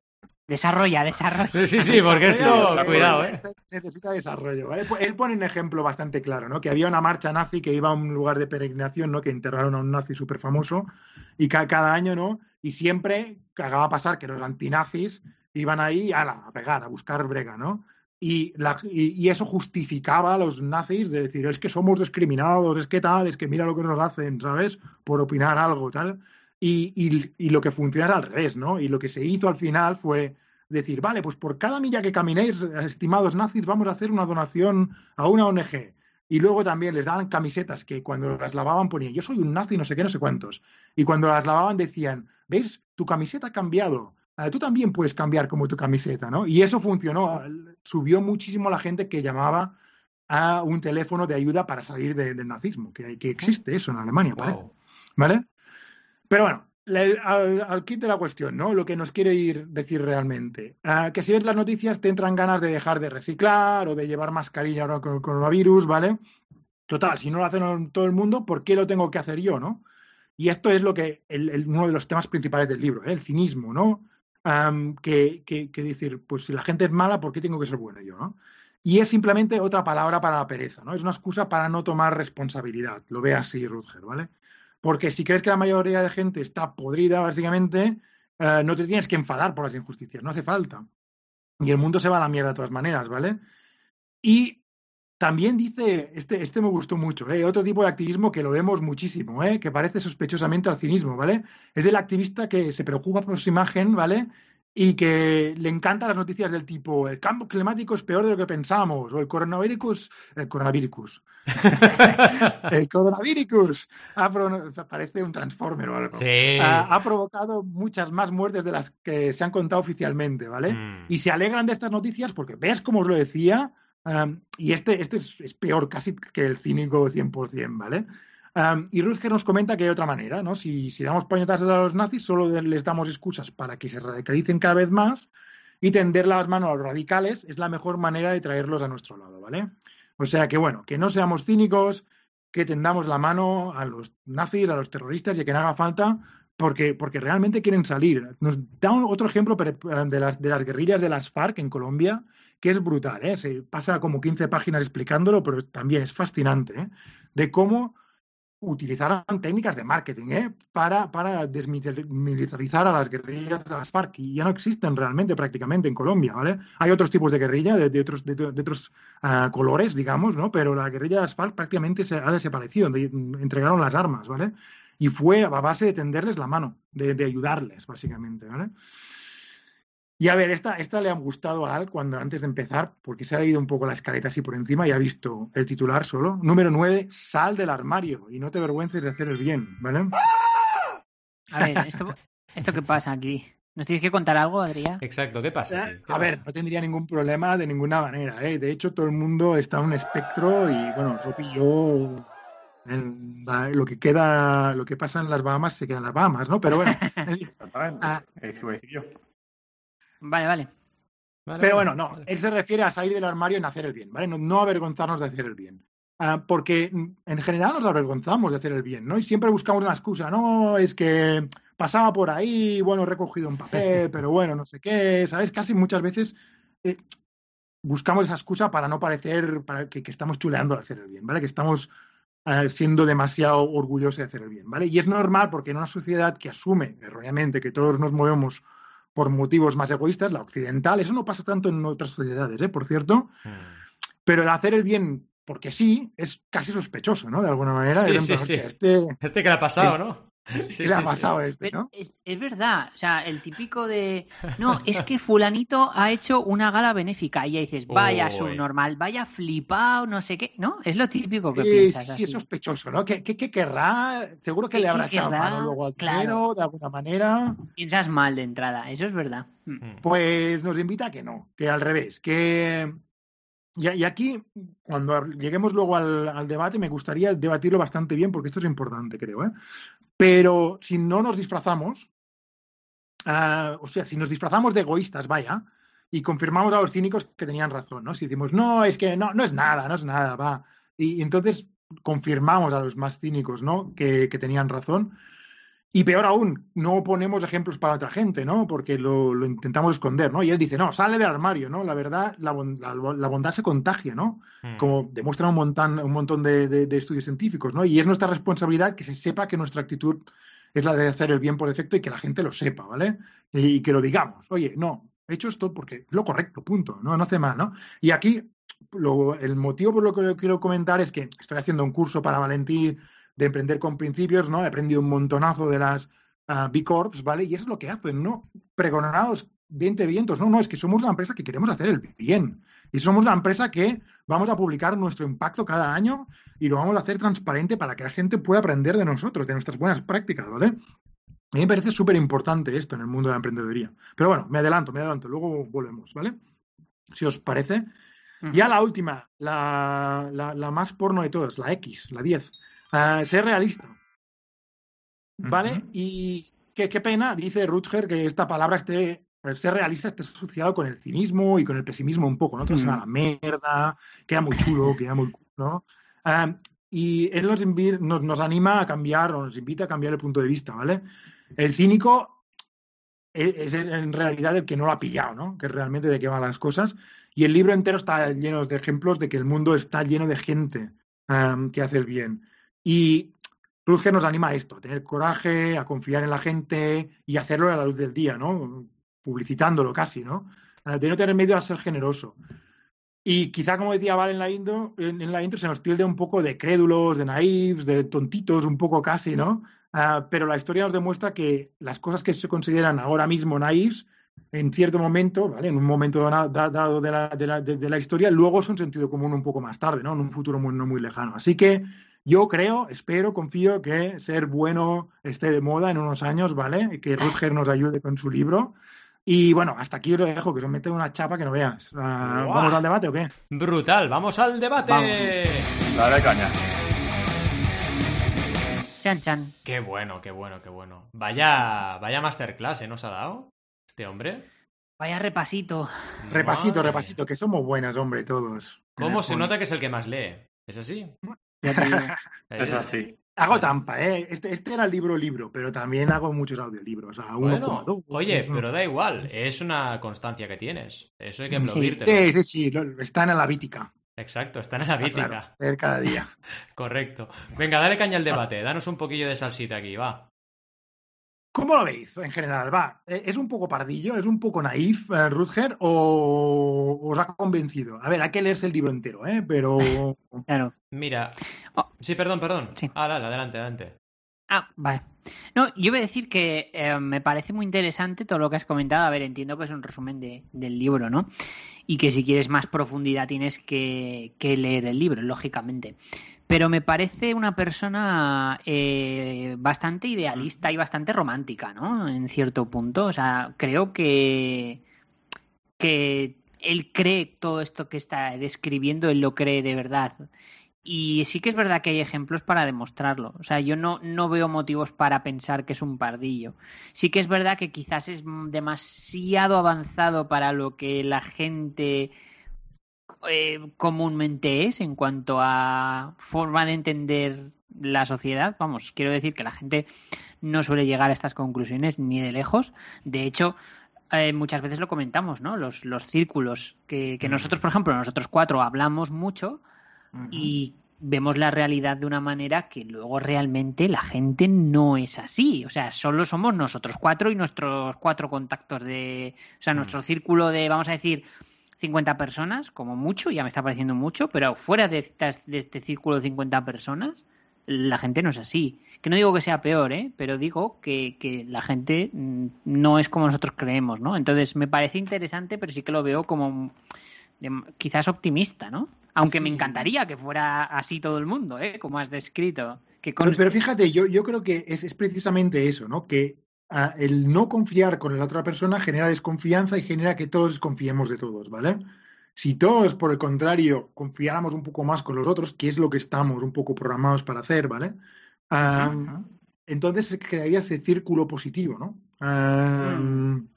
Desarrolla, desarrolla. Sí, sí, sí, porque esto, cuidado, ¿eh? Necesita- Necesita desarrollo, ¿vale? Él pone un ejemplo bastante claro, ¿no? Que había una marcha nazi que iba a un lugar de peregrinación, ¿no? Que enterraron a un nazi súper famoso y ca- cada año, ¿no? Y siempre cagaba pasar que los antinazis iban ahí ala, a pegar, a buscar brega, ¿no? Y, la- y- eso justificaba a los nazis de decir, es que somos discriminados, es que tal, es que mira lo que nos hacen, ¿sabes? Por opinar algo, tal. Y, lo que funciona es al revés, ¿no? Y lo que se hizo al final fue decir, vale, pues por cada milla que caminéis, estimados nazis, vamos a hacer una donación a una ONG. Y luego también les daban camisetas que cuando las lavaban ponían, yo soy un nazi, no sé qué, no sé cuántos. Y cuando las lavaban decían, ¿ves? Tu camiseta ha cambiado. Ah, tú también puedes cambiar como tu camiseta, ¿no? Y eso funcionó. Subió muchísimo la gente que llamaba a un teléfono de ayuda para salir del nazismo, que, que, existe eso en Alemania, parece. ¿Vale? Pero bueno, al, kit de la cuestión, ¿no? Lo que nos quiere ir decir realmente. Ah, que si ves las noticias te entran ganas de dejar de reciclar o de llevar mascarilla ahora con el coronavirus, ¿vale? Total, si no lo hacen todo el mundo, ¿por qué lo tengo que hacer yo, no? Y esto es lo que el, uno de los temas principales del libro, ¿eh? el cinismo, ¿no? Que, decir, pues si la gente es mala, ¿por qué tengo que ser bueno yo, no? Y es simplemente otra palabra para la pereza, ¿no? Es una excusa para no tomar responsabilidad. Lo ve así Rutger, ¿vale? Porque si crees que la mayoría de gente está podrida, básicamente, eh, no te tienes que enfadar por las injusticias, no hace falta. Y el mundo se va a la mierda de todas maneras, ¿vale? Y también dice, este, este me gustó mucho, ¿eh? otro tipo de activismo que lo vemos muchísimo, ¿eh? que parece sospechosamente al cinismo, ¿vale? Es el activista que se preocupa por su imagen, ¿vale? y que le encantan las noticias del tipo el cambio climático es peor de lo que pensamos o el coronavirus el coronavirus [LAUGHS] el coronavirus parece un transformer o algo ha, provocado muchas más muertes de las que se han contado oficialmente vale mm. y se alegran de estas noticias porque ves como os lo decía y este, este es, es, peor casi que el cínico 100%, ¿vale? y Rutger nos comenta que hay otra manera, ¿no? Si, si damos pañetazos a los nazis, solo les damos excusas para que se radicalicen cada vez más y tender las manos a los radicales es la mejor manera de traerlos a nuestro lado, ¿vale? O sea que, bueno, que no seamos cínicos, que tendamos la mano a los nazis, a los terroristas y que no haga falta porque, porque realmente quieren salir. Nos da otro ejemplo de las, de las guerrillas de las FARC en Colombia, que es brutal, ¿eh? Se pasa como 15 páginas explicándolo, pero también es fascinante, ¿eh? De cómo utilizaron técnicas de marketing ¿eh? para, para desmilitarizar a las guerrillas de las FARC y ya no existen realmente prácticamente en Colombia, ¿vale? Hay otros tipos de guerrilla de, otros, de, otros ah, colores, digamos, ¿no? Pero la guerrilla de las FARC prácticamente se ha desaparecido, entregaron las armas, ¿vale? Y fue a base de tenderles la mano, de, de ayudarles, básicamente, ¿vale? Y a ver, esta, esta le ha gustado a Al cuando antes de empezar, porque se ha leído un poco la escaleta así por encima y ha visto el titular solo. Número 9, sal del armario y no te avergüences de hacer el bien, ¿vale? A ver, esto, esto qué pasa aquí. ¿Nos tienes que contar algo, Adrián? Exacto, ¿qué pasa? Eh, a ver, no tendría ningún problema de ninguna manera. ¿eh? De hecho, todo el mundo está en un espectro y, bueno, Ropi y yo, lo que queda, lo que pasa en las Bahamas se queda en las Bahamas, ¿no? Pero bueno. [LAUGHS] Exactamente. Ah, Eso voy a decir yo. Vale, vale. Pero bueno, no, él se refiere a salir del armario en hacer el bien, ¿vale? No, avergonzarnos de hacer el bien. Ah, porque en general nos avergonzamos de hacer el bien, ¿no? Y siempre buscamos una excusa, no, es que pasaba por ahí, bueno, he recogido un papel, [LAUGHS] pero bueno, no sé qué, ¿sabes? Casi muchas veces eh, buscamos esa excusa para no parecer para que, estamos chuleando de hacer el bien, ¿vale? Que estamos eh, siendo demasiado orgullosos de hacer el bien, ¿vale? Y es normal porque en una sociedad que asume erróneamente que todos nos movemos por motivos más egoístas, la occidental, eso no pasa tanto en otras sociedades, ¿eh? por cierto, mm. pero el hacer el bien porque sí es casi sospechoso, ¿no? De alguna manera. Sí, sí, sí. Este, este que le ha pasado, ¿no? Sí, le ha pasado este, ¿no? Es, verdad, o sea, el típico de, no, es que fulanito ha hecho una gala benéfica y ya dices, vaya su normal, vaya flipado, no sé qué, ¿no? Es lo típico que piensas. Sí, es sospechoso, ¿no? ¿Qué, querrá? Seguro que le habrá echado mano luego al claro. de alguna manera. Piensas mal de entrada, eso es verdad. Mm. Pues nos invita a que no, que al revés, que y, aquí, cuando lleguemos luego al, debate, me gustaría debatirlo bastante bien, porque esto es importante, creo. ¿eh? Pero si no nos disfrazamos, ah, o sea, si nos disfrazamos de egoístas, vaya, y confirmamos a los cínicos que tenían razón, ¿no? Si decimos, no, es que no, no es nada, no es nada, va. Y, entonces confirmamos a los más cínicos, ¿no? Que, que tenían razón. Y peor aún, no ponemos ejemplos para otra gente, ¿no? Porque lo, intentamos esconder, ¿no? Y él dice, no, sale del armario, ¿no? La verdad, la, bondad se contagia, ¿no? Hmm. Como demuestran un montón, un montón de, estudios científicos, ¿no? Y es nuestra responsabilidad que se sepa que nuestra actitud es la de hacer el bien por defecto y que la gente lo sepa, ¿vale? Y, que lo digamos, oye, no, he hecho esto porque es lo correcto, punto, no, no hace mal, ¿no? Y aquí, el motivo por lo que quiero comentar es que estoy haciendo un curso para Valentín de emprender con principios, ¿no? He aprendido un montonazo de las uh, B Corps, ¿vale? Y eso es lo que hacen, ¿no? Pregonar 20 vientos. No, no, es que somos una empresa que queremos hacer el bien. Y somos una empresa que vamos a publicar nuestro impacto cada año y lo vamos a hacer transparente para que la gente pueda aprender de nosotros, de nuestras buenas prácticas, ¿vale? A mí me parece súper importante esto en el mundo de la emprendeduría. Pero bueno, me adelanto, me adelanto, luego volvemos, ¿vale? Si os parece. Ya la última, la, la, más porno de todas, la X, la 10. Ah, ser realista. ¿Vale? Y qué, qué, pena, dice Rutger, que esta palabra esté, ser realista esté asociado con el cinismo y con el pesimismo un poco, ¿no? Se va a la mierda, queda muy chulo, queda muy... ¿no? Ah, y él nos, nos, nos, anima a cambiar, o nos invita a cambiar el punto de vista, ¿vale? El cínico es, en realidad el que no lo ha pillado, ¿no? Que es realmente de qué van las cosas. Y el libro entero está lleno de ejemplos de que el mundo está lleno de gente um, que hace el bien. Y Rutger nos anima a esto, a tener coraje, a confiar en la gente y hacerlo a la luz del día, ¿no? Publicitándolo casi, ¿no? Uh, de no tener miedo a ser generoso. Y quizá, como decía Val en la, intro, en la intro, se nos tilde un poco de crédulos, de naifs, de tontitos, un poco casi, ¿no? Ah, pero la historia nos demuestra que las cosas que se consideran ahora mismo naifs, en cierto momento, ¿vale? en un momento dado de la, de, la, de, la, historia, luego son sentido común un poco más tarde, ¿no? en un futuro muy, no muy lejano. Así que yo creo, espero, confío que ser bueno esté de moda en unos años, ¿vale? Y que Rutger nos ayude con su libro. Y bueno, hasta aquí os dejo, que os mete una chapa que no veas. ¿Vamos al debate o qué? Brutal, vamos al debate. Dale caña. Chan, chan. Qué bueno, qué bueno, qué bueno. Vaya, vaya masterclass, ¿eh? ¿Nos ha dado este hombre? Vaya repasito. Repasito, repasito, que somos buenas, hombre, todos. ¿Cómo se nota que es el que más lee? ¿Es así? [LAUGHS] es así. Hago tampa, ¿eh? Este, este, era el libro libro, pero también hago muchos audiolibros. bueno, oye, pero da igual, es una constancia que tienes. Eso hay que aplaudirte. Sí, sí, sí, está en la vítica. Exacto, está en la vítica. Claro, cada día. [LAUGHS] Correcto. Venga, dale caña al debate, danos un poquillo de salsita aquí, va. ¿Cómo lo veis en general? Va, ¿e-, ¿es un poco pardillo? ¿Es un poco naif, uh, Rutger? ¿O os ha convencido? A ver, hay que leerse el libro entero, ¿eh? Pero. [LAUGHS] Claro. Mira. Oh. Sí, perdón, perdón. Sí. Ah, dale, adelante, adelante. Ah, vale. No, yo voy a decir que eh, me parece muy interesante todo lo que has comentado. A ver, entiendo que es un resumen de, del libro, ¿no? Y que si quieres más profundidad tienes que, que leer el libro, lógicamente. Pero me parece una persona eh, bastante idealista y bastante romántica, ¿no? En cierto punto. O sea, creo que, que él cree todo esto que está describiendo, él lo cree de verdad. Y sí que es verdad que hay ejemplos para demostrarlo. O sea, yo no, no veo motivos para pensar que es un pardillo. Sí que es verdad que quizás es demasiado avanzado para lo que la gente eh, comúnmente es en cuanto a forma de entender la sociedad. Vamos, quiero decir que la gente no suele llegar a estas conclusiones ni de lejos. De hecho, eh, muchas veces lo comentamos, ¿no? Los, los círculos que, que nosotros, por ejemplo, nosotros cuatro hablamos mucho y vemos la realidad de una manera que luego realmente la gente no es así. O sea, solo somos nosotros cuatro y nuestros cuatro contactos de. O sea, nuestro círculo de, vamos a decir, 50 personas, como mucho, ya me está pareciendo mucho, pero fuera de, de este círculo de 50 personas, la gente no es así. Que no digo que sea peor, ¿eh? pero digo que, que la gente mm, no es como nosotros creemos, ¿no? Entonces me parece interesante, pero sí que lo veo como quizás optimista, ¿no? Aunque me encantaría que fuera así todo el mundo, ¿eh? Como has descrito. Que pero, fíjate, yo, yo creo que es, es, precisamente eso, ¿no? Que ah, el no confiar con la otra persona genera desconfianza y genera que todos confiemos de todos, ¿vale? Si todos, por el contrario, confiáramos un poco más con los otros, que es lo que estamos un poco programados para hacer, ¿vale? Entonces se crearía ese círculo positivo, ¿no? Mm.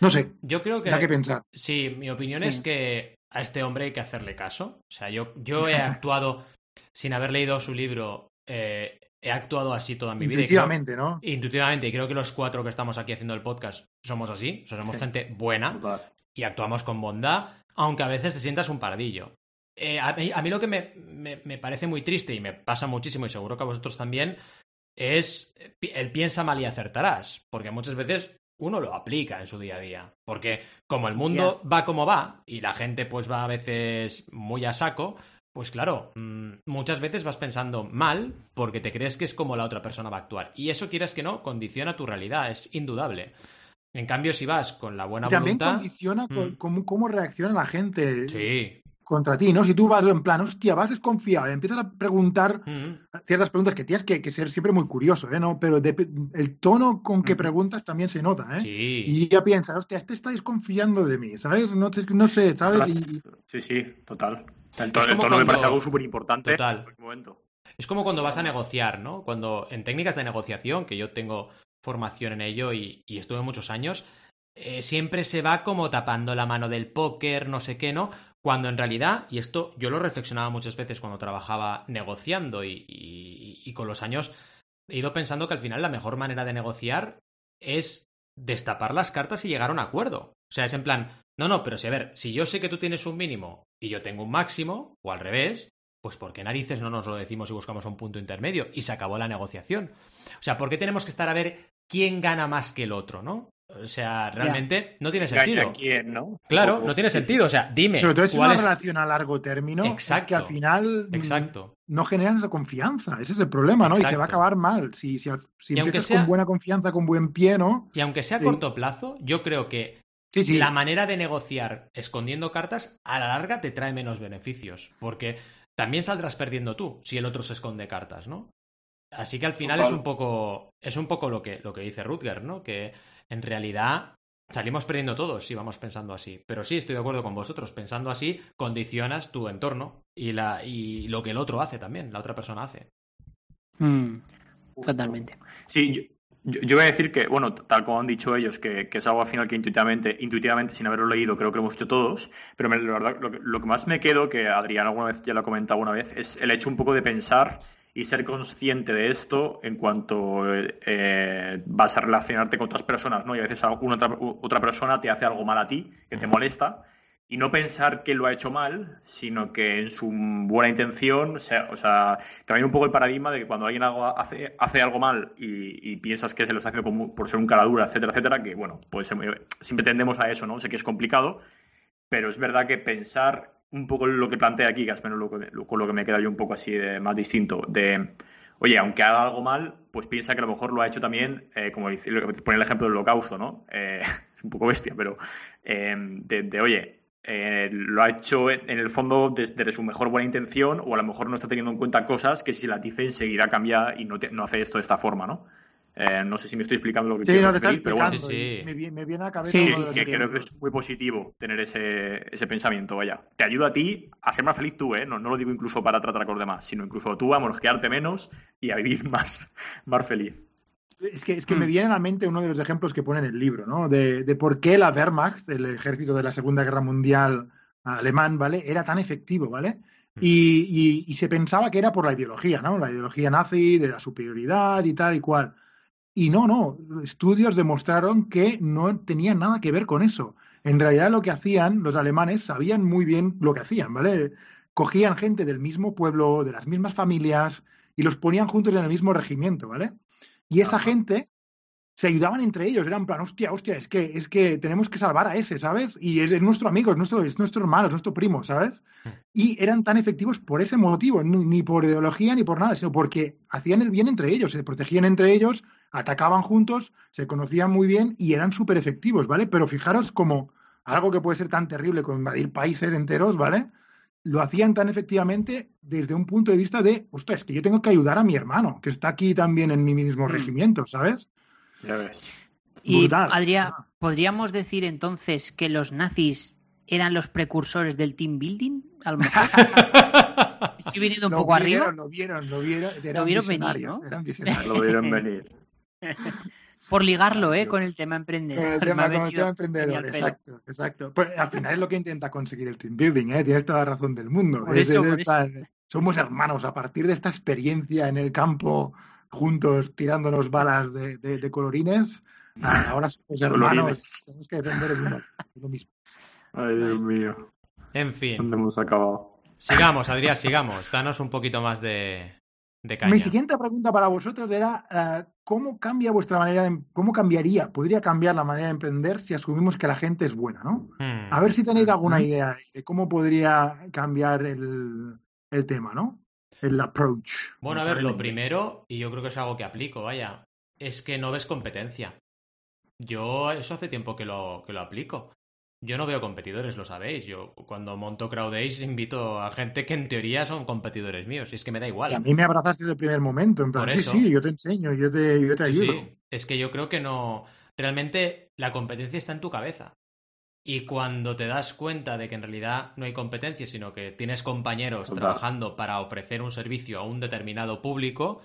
No sé. Yo creo que. Hay que pensar. Sí, mi opinión es que a este hombre hay que hacerle caso. O sea, yo, yo he actuado sin haber leído su libro. Eh, he actuado así toda mi vida. Intuitivamente, ¿no? Intuitivamente, y creo que los cuatro que estamos aquí haciendo el podcast somos así. somos gente buena y actuamos con bondad, aunque a veces te sientas un pardillo. Eh, a, mí, lo que me, me, parece muy triste y me pasa muchísimo, y seguro que a vosotros también, es el piensa mal y acertarás. Porque muchas veces uno lo aplica en su día a día. Porque como el mundo va como va y la gente pues va a veces muy a saco, pues claro, mm, muchas veces vas pensando mal porque te crees que es como la otra persona va a actuar. Y eso quieras que no, condiciona tu realidad, es indudable. En cambio, si vas con la buena también voluntad. condiciona co- Mm. cómo, cómo reacciona la gente Sí. contra ti, ¿no? Si tú vas en plan, hostia, vas desconfiado, y empiezas a preguntar Mm. ciertas preguntas que tienes que, que ser siempre muy curioso, ¿eh? ¿No? Pero el tono con que preguntas también se nota, ¿eh? Sí. Y ya piensas, hostia, este está desconfiando de mí, ¿sabes? No, sé- no sé, ¿sabes? Y- Sí, sí, total. El tono, Es el como tono me parece cuando- algo súper importante. Total. En momento. Es como cuando vas a negociar, ¿no? Cuando en técnicas de negociación, que yo tengo formación en ello y, y estuve muchos años, eh, siempre se va como tapando la mano del póker, no sé qué, ¿no? Cuando en realidad, y esto yo lo reflexionaba muchas veces cuando trabajaba negociando y, y- y con los años he ido pensando que al final la mejor manera de negociar es destapar las cartas y llegar a un acuerdo. O sea, es en plan, no, no, pero si a ver, si yo sé que tú tienes un mínimo y yo tengo un máximo, o al revés, pues ¿por qué narices no nos lo decimos y buscamos un punto intermedio? Y se acabó la negociación. O sea, ¿por qué tenemos que estar a ver quién gana más que el otro, no? O sea, realmente no tiene sentido. Gaña quién, ¿no? Claro, no tiene sentido. O sea, dime. sobre todo es ¿cuál una es- relación a largo término, es que Exacto. al final mm, Exacto. no generan esa confianza, ese es el problema, ¿no? Y se va a Exacto. acabar mal. Si, si, si empiezas sea- con buena confianza, con buen pie, ¿no? Y aunque sea a Sí. corto plazo, yo creo que Sí, sí. la manera de negociar escondiendo cartas a la larga te trae menos beneficios. Porque también saldrás perdiendo tú si el otro se esconde cartas, ¿no? Así que al final Total. es un poco. Es un poco lo que, lo que dice Rutger, ¿no? Que en realidad salimos perdiendo todos si vamos pensando así. Pero sí, estoy de acuerdo con vosotros. Pensando así, condicionas tu entorno y, la, y lo que el otro hace también, la otra persona hace. Mm, totalmente. Sí, yo, yo- yo voy a decir que, bueno, tal como han dicho ellos, que, que es algo al final que intuitivamente, intuitivamente, sin haberlo leído, creo que lo hemos hecho todos, pero me- la verdad, lo, que- lo que más me quedo, que Adrián alguna vez ya lo ha comentado una vez, es el hecho un poco de pensar y ser consciente de esto en cuanto eh, vas a relacionarte con otras personas, ¿no? Y a veces alguna otra, otra persona te hace algo mal a ti, que te molesta, y no pensar que lo ha hecho mal, sino que en su buena intención, o sea, o sea, también un poco el paradigma de que cuando alguien hace, hace algo mal y, y piensas que se lo está haciendo como por ser un cara dura, etcétera, etcétera, que bueno, pues siempre tendemos a eso, ¿no? Sé que es complicado, pero es verdad que pensar un poco lo que plantea aquí, que es menos lo que, con lo que me queda yo un poco así de, más distinto, de, oye, aunque haga algo mal, pues piensa que a lo mejor lo ha hecho también, eh, como dice, pone el ejemplo del holocausto, ¿no? Eh, [LAUGHS] es un poco bestia, pero eh, de, de, oye, eh, lo ha hecho en el fondo desde su mejor buena intención o a lo mejor no está teniendo en cuenta cosas que si las dice enseguida cambia y no, te- no hace esto de esta forma, ¿no? Eh, no sé si me estoy explicando lo que Sí, quiero no referir, pero bueno, explicando. Sí, sí. Me, viene, me viene a la cabeza Sí, Sí, que creo que es muy positivo tener ese, ese pensamiento, vaya. Te ayuda a ti a ser más feliz tú, ¿eh? No, no lo digo incluso para tratar con los demás, sino incluso tú a mosquearte menos y a vivir [LAUGHS] más, más feliz. Es que, es que Hmm. me viene a la mente uno de los ejemplos que pone en el libro, ¿no? De, de por qué la Wehrmacht, el ejército de la Segunda Guerra Mundial alemán, ¿vale? Era tan efectivo, ¿vale? Y, y- y se pensaba que era por la ideología, ¿no? La ideología nazi, de la superioridad y tal y cual. Y no, no, estudios demostraron que no tenía nada que ver con eso. En realidad lo que hacían los alemanes sabían muy bien lo que hacían, ¿vale? Cogían gente del mismo pueblo, de las mismas familias, y los ponían juntos en el mismo regimiento, ¿vale? Y esa gente se ayudaban entre ellos, eran plan, hostia, hostia, es que, es que tenemos que salvar a ese, ¿sabes? Y es, es nuestro amigo, es nuestro, es nuestro hermano, es nuestro primo, ¿sabes? Y eran tan efectivos por ese motivo, ni, ni por ideología ni por nada, sino porque hacían el bien entre ellos, se protegían entre ellos, atacaban juntos, se conocían muy bien y eran súper efectivos, ¿vale? Pero fijaros como algo que puede ser tan terrible como invadir países enteros, ¿vale? Lo hacían tan efectivamente desde un punto de vista de, ostras, es que yo tengo que ayudar a mi hermano, que está aquí también en mi mismo Mm. regimiento, ¿sabes? Ya ves. Y. Adrián. ¿podríamos decir entonces que los nazis eran los precursores del team building? A lo mejor. [LAUGHS] Estoy viniendo un Lo poco vieron, arriba. Lo vieron, lo vieron, eran vieron venir, ¿no? eran. [LAUGHS] Lo vieron venir. [LAUGHS] Por ligarlo, ¿eh? Con el tema Con emprendedor. el tema, con el emprendedor, exacto, exacto. Pues al final es lo que intenta conseguir el team building, ¿eh? Tienes toda la razón del mundo. Por Es- eso, es por en plan, somos hermanos, a partir de esta experiencia en el campo, juntos tirándonos balas de, de- de colorines, ahora somos hermanos, Colorines. tenemos que defender lo mismo. Ay, Dios mío. En fin, ¿Dónde hemos acabado? sigamos, Adrián, sigamos. Danos un poquito más de, de caña. Mi siguiente pregunta para vosotros era eh, ¿cómo cambia vuestra manera de, cómo cambiaría, podría cambiar la manera de emprender si asumimos que la gente es buena, ¿no? Hmm. A ver si tenéis alguna idea de cómo podría cambiar el, el tema, ¿no? El approach. Bueno, a ver, lo primero, y yo creo que es algo que aplico, vaya, es que no ves competencia. Yo eso hace tiempo que lo, que lo aplico. Yo no veo competidores, lo sabéis. Yo cuando monto CrowdAce invito a gente que en teoría son competidores míos. Y es que me da igual. Y a mí me abrazaste desde el primer momento. En plan, Por sí, eso. sí, yo te enseño, yo te, yo te ayudo. sí. Es que yo creo que no. Realmente la competencia está en tu cabeza. Y cuando te das cuenta de que en realidad no hay competencia, sino que tienes compañeros Total. trabajando para ofrecer un servicio a un determinado público,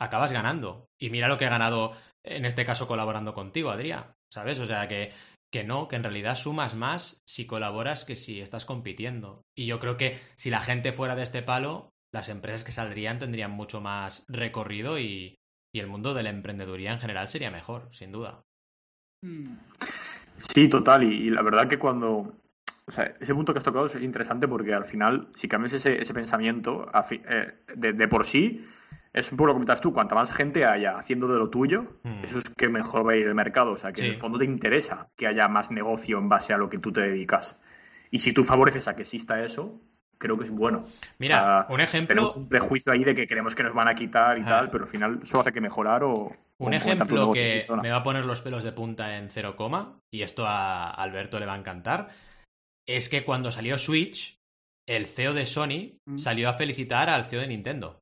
acabas ganando. Y mira lo que he ganado en este caso colaborando contigo, Adrián. ¿Sabes? O sea que, que no, que en realidad sumas más si colaboras que si estás compitiendo. Y yo creo que si la gente fuera de este palo, las empresas que saldrían tendrían mucho más recorrido y, y el mundo de la emprendeduría en general sería mejor, sin duda. Mm. Sí, total. Y, y la verdad que cuando. O sea, ese punto que has tocado es interesante porque al final, si cambias ese, ese pensamiento eh, de, de por sí, es un poco lo que comentas tú. Cuanta más gente haya haciendo de lo tuyo, Mm. eso es que mejor va a ir el mercado. O sea, que en el fondo te interesa que haya más negocio en base a lo que tú te dedicas. Y si tú favoreces a que exista eso, creo que es bueno. Mira, O sea, un ejemplo, Tenemos un prejuicio ahí de que creemos que nos van a quitar y Ajá. tal, pero al final eso hace que mejorar o. un ejemplo que me va a poner los pelos de punta en cero coma, y esto a Alberto le va a encantar, es que cuando salió Switch, el CEO de Sony Mm. salió a felicitar al CEO de Nintendo.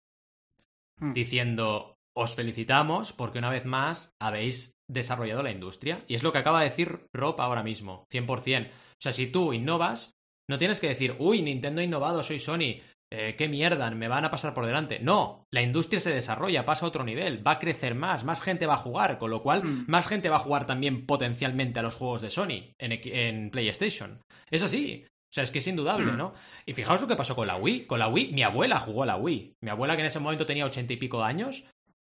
Mm. diciendo os felicitamos porque una vez más habéis desarrollado la industria. Y es lo que acaba de decir Rob ahora mismo, 100%. O sea, si tú innovas, no tienes que decir, uy, Nintendo ha innovado, soy Sony, eh, qué mierda, me van a pasar por delante. No, la industria se desarrolla, pasa a otro nivel, va a crecer más, más gente va a jugar, con lo cual Mm. más gente va a jugar también potencialmente a los juegos de Sony en, PlayStation. Es así. O sea, es que es indudable, Mm. ¿no? Y fijaos lo que pasó con la Wii. Con la Wii, mi abuela jugó a la Wii. Mi abuela, que en ese momento tenía ochenta y pico de años,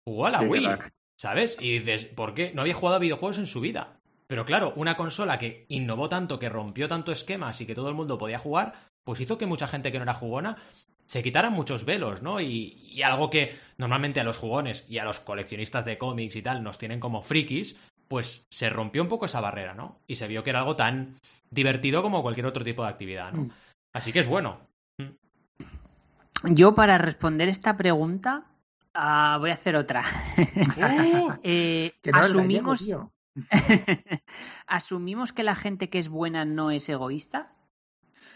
jugó a la Sí, Wii. crack. ¿Sabes? Y dices, ¿por qué? No había jugado a videojuegos en su vida. Pero claro, una consola que innovó tanto, que rompió tanto esquemas y que todo el mundo podía jugar, pues hizo que mucha gente que no era jugona se quitaran muchos velos, ¿no? Y, y algo que normalmente a los jugones y a los coleccionistas de cómics y tal nos tienen como frikis, pues se rompió un poco esa barrera, ¿no? Y se vio que era algo tan divertido como cualquier otro tipo de actividad, ¿no? Mm. Así que es bueno. Yo para responder esta pregunta ah, voy a hacer otra. ¡Uh! [LAUGHS] Eh, Que no asumimos. [LAUGHS] asumimos que la gente que es buena no es egoísta.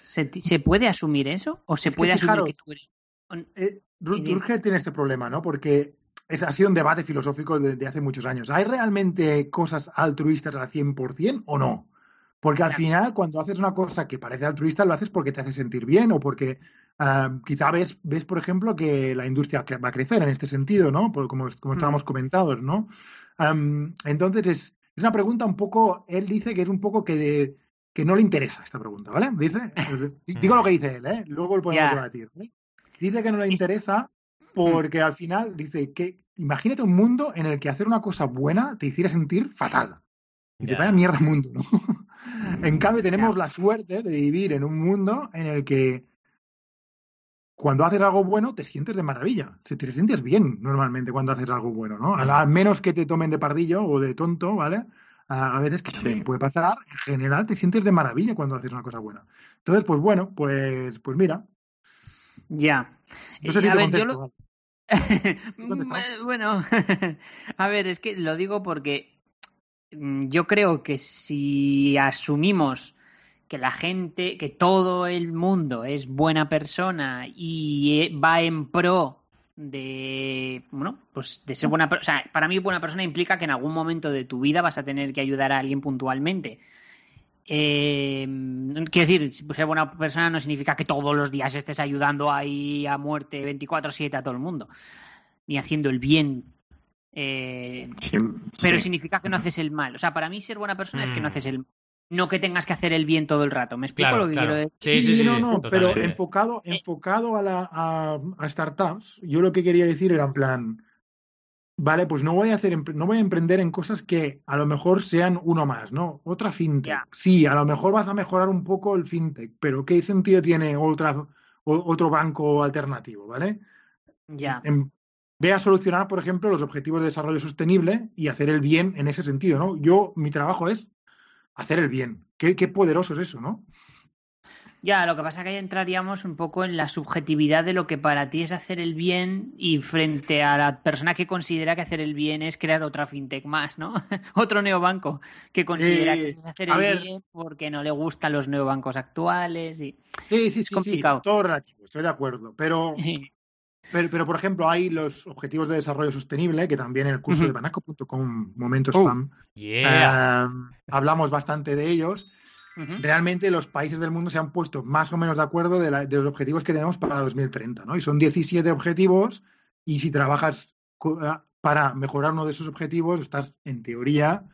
¿Se, puede asumir eso? ¿O se Es que puede asumir fijaros, que tú eres? Eh, tiene este problema, ¿no? Porque es, ha sido un debate filosófico de, de hace muchos años. ¿Hay realmente cosas altruistas al 100% o no? Porque al Claro. final, cuando haces una cosa que parece altruista, lo haces porque te hace sentir bien o porque ah, quizá ves, ves, por ejemplo, que la industria va a crecer en este sentido, ¿no? Por- como, como Mm. estábamos comentados, ¿no? Entonces, es, es una pregunta un poco, él dice que es un poco que, de- que no le interesa esta pregunta, ¿vale? Dice, [LAUGHS] digo lo que dice él, ¿eh? Luego lo podemos debatir. ¿vale? Dice que no le Es- interesa porque al final dice que imagínate un mundo en el que hacer una cosa buena te hiciera sentir fatal. Dice, Ya. vaya mierda mundo, ¿no? en cambio, tenemos la suerte de vivir en un mundo en el que cuando haces algo bueno te sientes de maravilla. Se- Te sientes bien normalmente cuando haces algo bueno, ¿no? Al, menos que te tomen de pardillo o de tonto, ¿vale? A, a veces que también Sí. puede pasar. En general te sientes de maravilla cuando haces una cosa buena. Entonces, pues bueno, pues, pues mira. Ya. No sé si a te ver, yo lo- [LAUGHS] bueno, [LAUGHS] a ver, es que lo digo porque mm, yo creo que si asumimos que la gente, que todo el mundo es buena persona y eh, va en pro de, bueno, pues de ser buena persona, o sea, para mí buena persona implica que en algún momento de tu vida vas a tener que ayudar a alguien puntualmente. Eh, quiero decir, ser buena persona no significa que todos los días estés ayudando ahí a muerte 24/7 a todo el mundo, ni haciendo el bien. Eh, Sí, pero significa que no haces el mal. O sea, para mí ser buena persona es que no Mm. haces el mal. No que tengas que hacer el bien todo el rato. ¿Me explico Claro, lo que claro. quiero decir? Sí, sí, sí. no, no, pero enfocado, enfocado a, la, a, a startups, yo lo que quería decir era en plan, vale, pues no voy a hacer, no voy a emprender en cosas que a lo mejor sean uno más, ¿no? Otra fintech. Sí, a lo mejor vas a mejorar un poco el fintech, pero ¿qué sentido tiene otra, o- otro banco alternativo, ¿vale? Ya. En- ve a solucionar, por ejemplo, los objetivos de desarrollo sostenible y hacer el bien en ese sentido, ¿no? Yo, mi trabajo es hacer el bien. Qué, qué poderoso es eso, ¿no? Ya, lo que pasa es que ahí entraríamos un poco en la subjetividad de lo que para ti es hacer el bien y frente a la persona que considera que hacer el bien es crear otra fintech más, ¿no? [LAUGHS] Otro neobanco que considera Eh, que es hacer el ver. bien porque no le gustan los neobancos actuales y... Sí, sí, sí, complicado. sí, todo relativo, estoy de acuerdo. Pero, [LAUGHS] pero, pero, por ejemplo, hay los objetivos de desarrollo sostenible, que también en el curso Ujú. de banaco.com, momento Oh. spam, Yeah. eh, hablamos bastante de ellos. Realmente los países del mundo se han puesto más o menos de acuerdo de, la- de los objetivos que tenemos para 2030, ¿no? Y son 17 objetivos y si trabajas para mejorar uno de esos objetivos, estás, en teoría,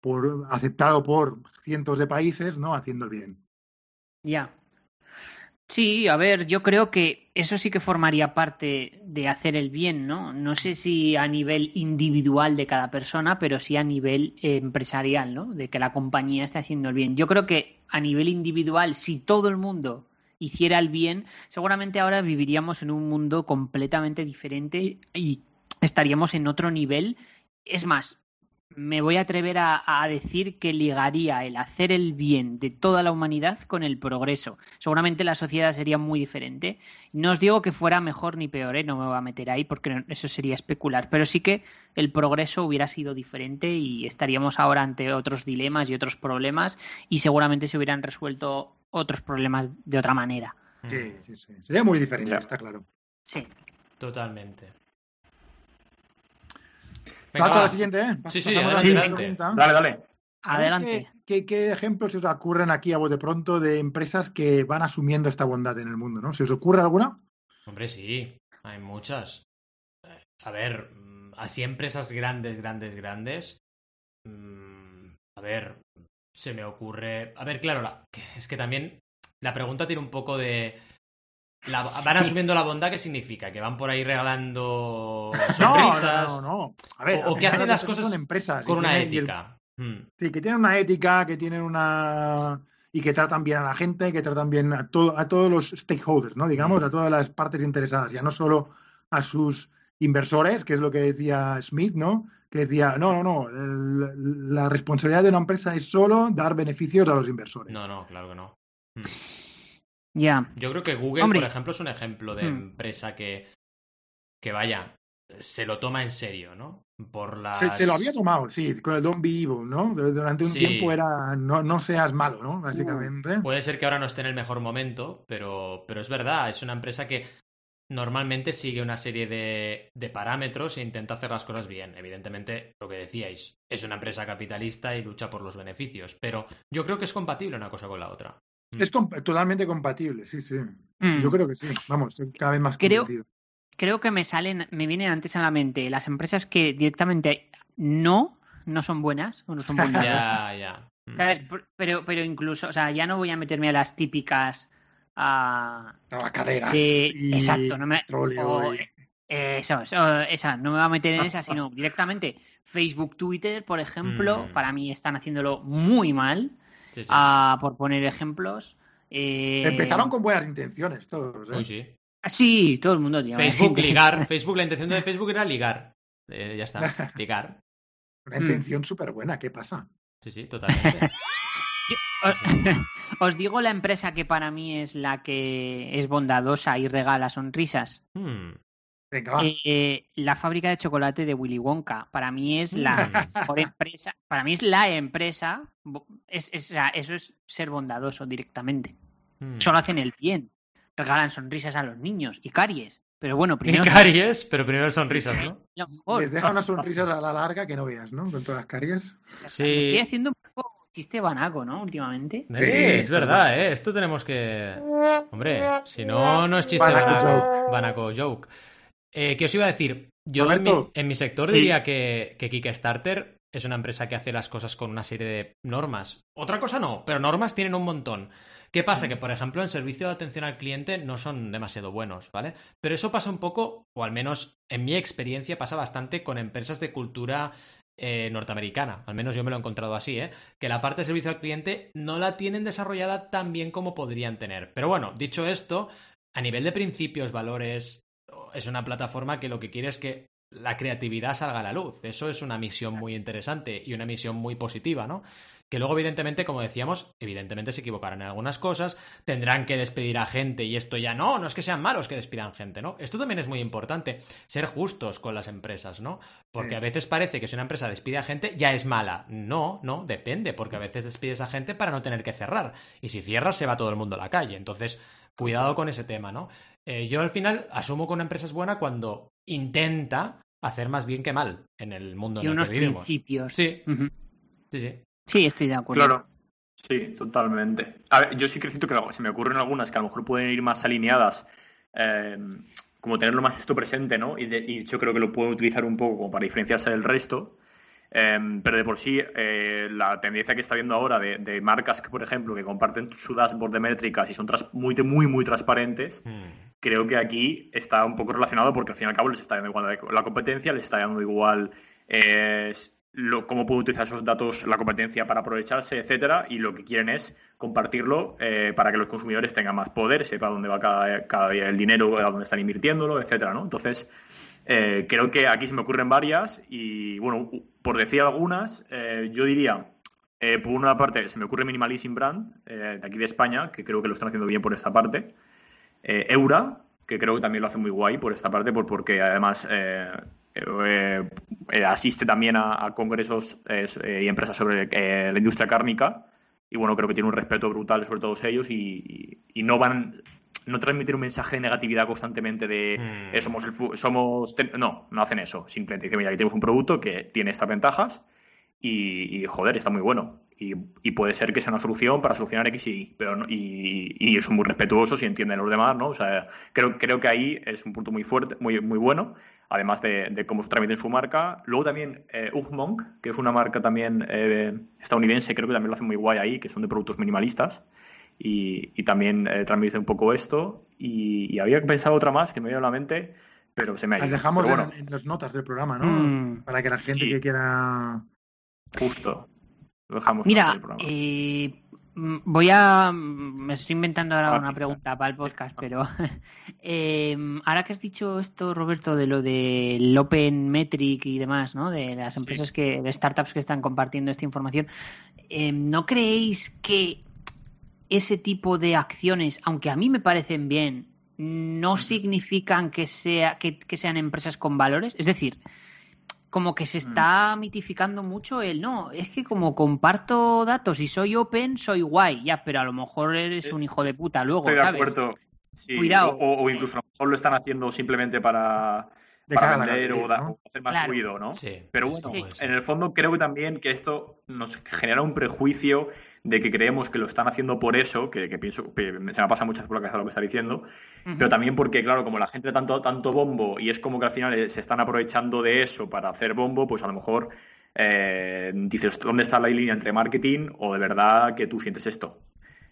por, aceptado por cientos de países, ¿no? Haciendo el bien. Ya. Sí, a ver, yo creo que eso sí que formaría parte de hacer el bien, ¿no? No sé si a nivel individual de cada persona, pero sí a nivel empresarial, ¿no? De que la compañía esté haciendo el bien. Yo creo que a nivel individual, si todo el mundo hiciera el bien, seguramente ahora viviríamos en un mundo completamente diferente y estaríamos en otro nivel. Es más, me voy a atrever a, a decir que ligaría el hacer el bien de toda la humanidad con el progreso. Seguramente la sociedad sería muy diferente. No os digo que fuera mejor ni peor, ¿eh? no me voy a meter ahí porque no- eso sería especular, pero sí que el progreso hubiera sido diferente y estaríamos ahora ante otros dilemas y otros problemas y seguramente se hubieran resuelto otros problemas de otra manera. Mm, Sí, sí, sí. Sería muy diferente, Ya. está claro. Sí. Totalmente. Salto a la siguiente, ¿eh? Sí, sí, adelante. Dale, dale. Adelante. ¿Qué, qué, qué ejemplos se os ocurren aquí a bote pronto de empresas que van asumiendo esta bondad en el mundo? ¿no? ¿Se os ocurre alguna? Hombre, sí, hay muchas. A ver, mm, así empresas grandes, grandes, grandes. mm, A ver, se me ocurre. A ver, claro, la- es que también la pregunta tiene un poco de. La- van asumiendo la bondad, ¿qué significa? ¿Que van por ahí regalando sonrisas? No, no, no. no. A ver, O- o que hacen las cosas son empresas con una el- ética. Mm, sí, que tienen una ética, que tienen una y que tratan bien a la gente, que tratan bien a todo, a todos los stakeholders, ¿no? Digamos, Mm. a todas las partes interesadas, ya no solo a sus inversores, que es lo que decía Smith, ¿no? Que decía, no, no, no, el- la responsabilidad de una empresa es solo dar beneficios a los inversores. No, no, claro que no. Mm. Ya. Yo creo que Google, Hombre. por ejemplo, es un ejemplo de Hmm. empresa que, que vaya, se lo toma en serio, ¿no? Por las... Se, se lo había tomado, sí, con el Don't Be Evil, ¿no? Durante un Sí. tiempo era no, no seas malo, ¿no? Básicamente. Puede ser que ahora no esté en el mejor momento, pero, pero es verdad, es una empresa que normalmente sigue una serie de, de parámetros e intenta hacer las cosas bien. Evidentemente, lo que decíais, es una empresa capitalista y lucha por los beneficios, pero yo creo que es compatible una cosa con la otra. Es comp- totalmente compatible, sí, sí. Mm. Yo creo que sí. Vamos, cada vez más Creo- convencido. creo que me salen, me vienen antes a la mente las empresas que directamente no, no son buenas o no son [LAUGHS] buenas. Ya, ya. Mm. ¿Sabes? Pero, pero incluso, o sea, ya no voy a meterme a las típicas Tabacaderas. de- y exacto, no me o- y- eh, eso, eso, esa, no me voy a meter en esa, sino [LAUGHS] directamente Facebook, Twitter, por ejemplo, Mm. para mí están haciéndolo muy mal, Sí, sí. ah, por poner ejemplos. Eh, Empezaron con buenas intenciones todos, ¿eh? Uy, sí. ah, Sí, todo el mundo tiene buenas Facebook, [LAUGHS] ligar. Facebook, la intención de Facebook era ligar. Eh, ya está, ligar. Una Mm. intención súper buena, ¿qué pasa? Sí, sí, totalmente. [LAUGHS] Os, [LAUGHS] os digo la empresa que para mí es la que es bondadosa y regala sonrisas. Hmm. Venga. Eh, la fábrica de chocolate de Willy Wonka. Para mí es la [LAUGHS] mejor empresa. Para mí es la empresa. Es, es- o sea, eso es ser bondadoso directamente. Hmm. Solo hacen el bien. Regalan sonrisas a los niños y caries. Pero bueno, Y primero. caries, pero primero sonrisas, ¿no? [LAUGHS] mejor. Les deja unas sonrisas a la [LAUGHS] larga que no veas, ¿no? Con todas las caries. Sí. Estoy haciendo un poco chiste banaco, ¿no? Últimamente. Sí, es verdad, ¿eh? Esto tenemos que... Hombre, si no, no es chiste Banaco banaco. joke. Banaco joke. Eh, ¿Qué os iba a decir? Yo en mi, Roberto. en mi sector Sí. diría que, que Kickstarter es una empresa que hace las cosas con una serie de normas. Otra cosa no, pero normas tienen un montón. ¿Qué pasa? Que, por ejemplo, en servicio de atención al cliente no son demasiado buenos, ¿vale? Pero eso pasa un poco, o al menos en mi experiencia pasa bastante con empresas de cultura eh, norteamericana. Al menos yo me lo he encontrado así, ¿eh? Que la parte de servicio al cliente no la tienen desarrollada tan bien como podrían tener. Pero bueno, dicho esto, a nivel de principios, valores, es una plataforma que lo que quiere es que la creatividad salga a la luz. Eso es una misión muy interesante y una misión muy positiva, ¿no? Que luego, evidentemente, como decíamos, evidentemente se equivocarán en algunas cosas, tendrán que despedir a gente y esto ya no, no es que sean malos que despidan gente, ¿no? Esto también es muy importante, ser justos con las empresas, ¿no? Porque a veces parece que si una empresa despide a gente ya es mala. No, no, depende, porque a veces despides a gente para no tener que cerrar. Y si cierras se va todo el mundo a la calle. Entonces, cuidado con ese tema, ¿no? Eh, yo al final asumo que una empresa es buena cuando intenta hacer más bien que mal en el mundo en el que vivimos. principios. Sí. sí, sí. Sí, estoy de acuerdo. Claro. Sí, totalmente. A ver, yo sí que siento que se me ocurren algunas que a lo mejor pueden ir más alineadas, eh, como tenerlo más esto presente, ¿no? Y, de, yo creo que lo puedo utilizar un poco como para diferenciarse del resto. Eh, pero de por sí, eh, la tendencia que está viendo ahora de, marcas que, por ejemplo, que comparten su dashboard de métricas y son muy, muy, muy transparentes, hmm. creo que aquí está un poco relacionado porque al fin y al cabo les está dando igual la competencia, les está dando igual cómo puede utilizar esos datos la competencia para aprovecharse, etcétera, y lo que quieren es compartirlo eh, para que los consumidores tengan más poder, sepa dónde va cada, día el dinero, a dónde están invirtiéndolo, etcétera, ¿no? Entonces, eh, creo que aquí se me ocurren varias y, bueno, por decir algunas, eh, yo diría, por una parte, se me ocurre Minimalism Brand, de aquí de España, que creo que lo están haciendo bien por esta parte, Eura, que creo que también lo hace muy guay por esta parte, por, porque además eh, eh, asiste también a, congresos eh, y empresas sobre la industria cárnica. Y bueno, creo que tiene un respeto brutal sobre todos ellos y, no van no transmitir un mensaje de negatividad constantemente de mm. somos el somos no, no hacen eso, simplemente dicen, mira, aquí tenemos un producto que tiene estas ventajas y, joder, está muy bueno. Y, puede ser que sea una solución para solucionar X y Y, pero y, y, son muy respetuosos y entienden los demás, ¿no? O sea, creo, creo que ahí es un punto muy fuerte, muy, muy bueno además de, cómo se transmite su marca. Luego también eh, Ugmonk, que es una marca también eh, estadounidense, creo que también lo hace muy guay ahí, que son de productos minimalistas. Y, también eh, transmite un poco esto. Y, había pensado otra más que me dio a la mente, pero se me ha ido. Las dejamos en, las notas del programa, ¿no? Mm. Para que la gente que quiera. Justo. Lo dejamos. Mira, eh, Mm, voy a. Mm, me estoy inventando ahora ah, una pregunta para el podcast, pero. [LAUGHS] Em, ahora que has dicho esto, Roberto, de lo del Open Metric y demás, ¿no? De las empresas que. de startups que están compartiendo esta información. Em, ¿No creéis que ese tipo de acciones, aunque a mí me parecen bien, no significan que, sea, que sean empresas con valores? Es decir, como que se mm. está mitificando mucho el no, es que como comparto datos y soy open, soy guay, ya, pero a lo mejor eres un hijo de puta luego, Estoy de acuerdo. Cuidado. O, incluso a lo mejor lo están haciendo simplemente para, para vender o, hacer más ruido, ¿no? Sí. Pero bueno, en el fondo creo que también que esto nos genera un prejuicio de que creemos que lo están haciendo por eso, que, pienso, se me pasa muchas por la cabeza lo que está diciendo, pero también porque, claro, como la gente tanto, tanto bombo y es como que al final eh, se están aprovechando de eso para hacer bombo, pues a lo mejor eh, dices, ¿dónde está la línea entre marketing o de verdad que tú sientes esto?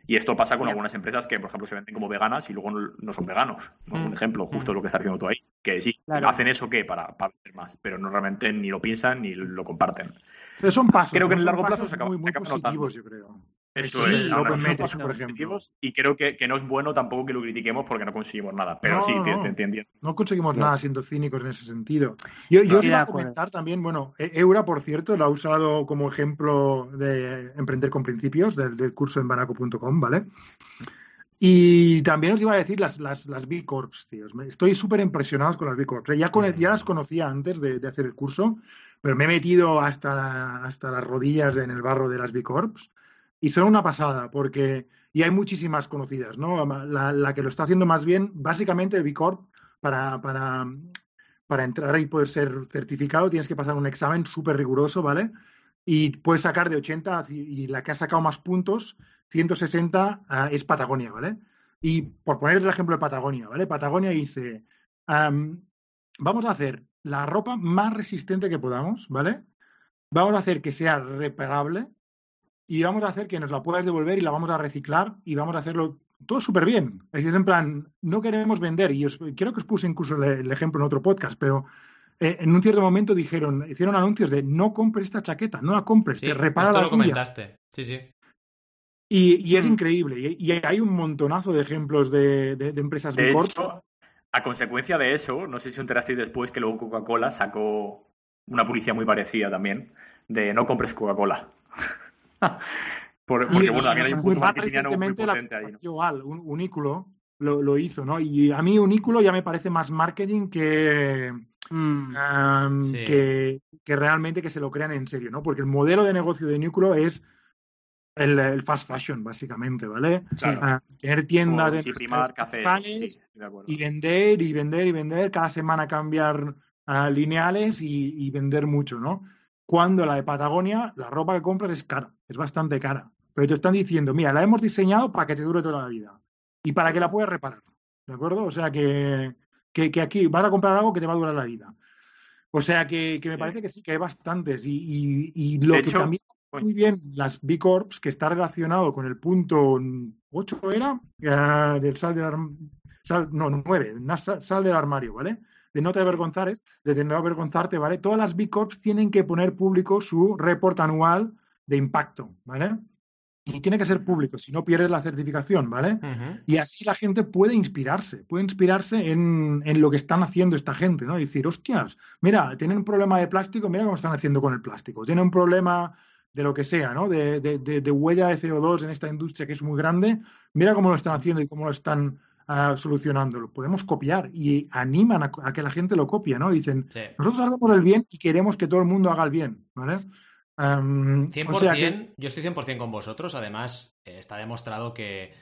Y esto pasa con algunas empresas que, por ejemplo, se venden como veganas y luego no, son veganos. Un mm. ejemplo, justo mm. lo que estás haciendo tú ahí. Que sí, hacen eso que para, para vender más, pero no realmente ni lo piensan ni lo comparten. Pero son pasos. Creo que en el largo plazo se acaba, muy, muy positivos, yo creo. Eso es, por ejemplo. Y creo que, que, no es bueno tampoco que lo critiquemos porque no conseguimos nada. Pero sí, te, entiendo. No conseguimos nada siendo cínicos en ese sentido. Yo, yo iba a comentar también, bueno, e-, Eura, por cierto, lo ha usado como ejemplo de emprender con principios del, curso en banaco.com, ¿vale? Y también os iba a decir las, las, las B Corps, tíos. Estoy súper impresionado con las B Corps. Ya, con ya las conocía antes de, de, hacer el curso, pero me he metido hasta, hasta las rodillas en el barro de las B Corps y son una pasada, porque. Y hay muchísimas conocidas, ¿no? La, que lo está haciendo más bien, básicamente el B Corp, para, para, para entrar y poder ser certificado, tienes que pasar un examen súper riguroso, ¿vale? Y puedes sacar de 80 y la que ha sacado más puntos, 160, ah, es Patagonia, ¿vale? Y por poner el ejemplo de Patagonia, ¿vale? Patagonia dice, vamos a hacer la ropa más resistente que podamos, ¿vale? Vamos a hacer que sea reparable, y vamos a hacer que nos la puedas devolver y la vamos a reciclar y vamos a hacerlo todo súper bien. Es en plan, no queremos vender, y os, creo que os puse incluso el, ejemplo en otro podcast, pero eh, en un cierto momento dijeron, hicieron anuncios de no compres esta chaqueta, no la compres, te repara la lo comentaste. Sí, sí. Y, es mm. increíble. Y, hay un montonazo de ejemplos de, empresas de a consecuencia de eso, no sé si os enterasteis después que luego Coca-Cola sacó una publicidad muy parecida también, de no compres Coca-Cola. [LAUGHS] Por- porque, Y- bueno, también hay un y punto marketingiano muy recientemente la ahí, ¿no? igual, un Unículo lo, lo hizo, ¿no? Y a mí Unículo ya me parece más marketing que, Mm, Sí. que, que realmente que se lo crean en serio, ¿no? Porque el modelo de negocio de Unículo es el, el fast fashion, básicamente, ¿vale? Claro. Ah, tener tiendas sí, de acuerdo. y vender y vender y vender, cada semana cambiar ah, lineales y, y vender mucho, ¿no? Cuando la de Patagonia, la ropa que compras es cara, es bastante cara. Pero te están diciendo, mira, la hemos diseñado para que te dure toda la vida y para que la puedas reparar, ¿de acuerdo? O sea que, que, que aquí vas a comprar algo que te va a durar la vida. O sea que, que me parece que sí, que hay bastantes. Y, y- y lo De que hecho, también. Muy bien las B Corps, que está relacionado con el punto 8, ¿era? Eh, del sal del sal- no, 9, sal, sal del armario, ¿vale? De no te avergonzar, de no avergonzarte, ¿vale? Todas las B Corps tienen que poner público su report anual de impacto, ¿vale? Y tiene que ser público, si no pierdes la certificación, ¿vale? Y así la gente puede inspirarse, puede inspirarse en, en lo que están haciendo esta gente, ¿no? Y decir, hostias, mira, tienen un problema de plástico, mira cómo están haciendo con el plástico. Tienen un problema de lo que sea, ¿no? De, de- de- de huella de CO2 en esta industria que es muy grande, mira cómo lo están haciendo y cómo lo están ah, solucionando. Lo podemos copiar y animan a, a que la gente lo copie, ¿no? Dicen, Sí. nosotros hacemos el bien y queremos que todo el mundo haga el bien, ¿vale? Am, 100%, o sea que- yo estoy 100% con vosotros. Además, eh, está demostrado que,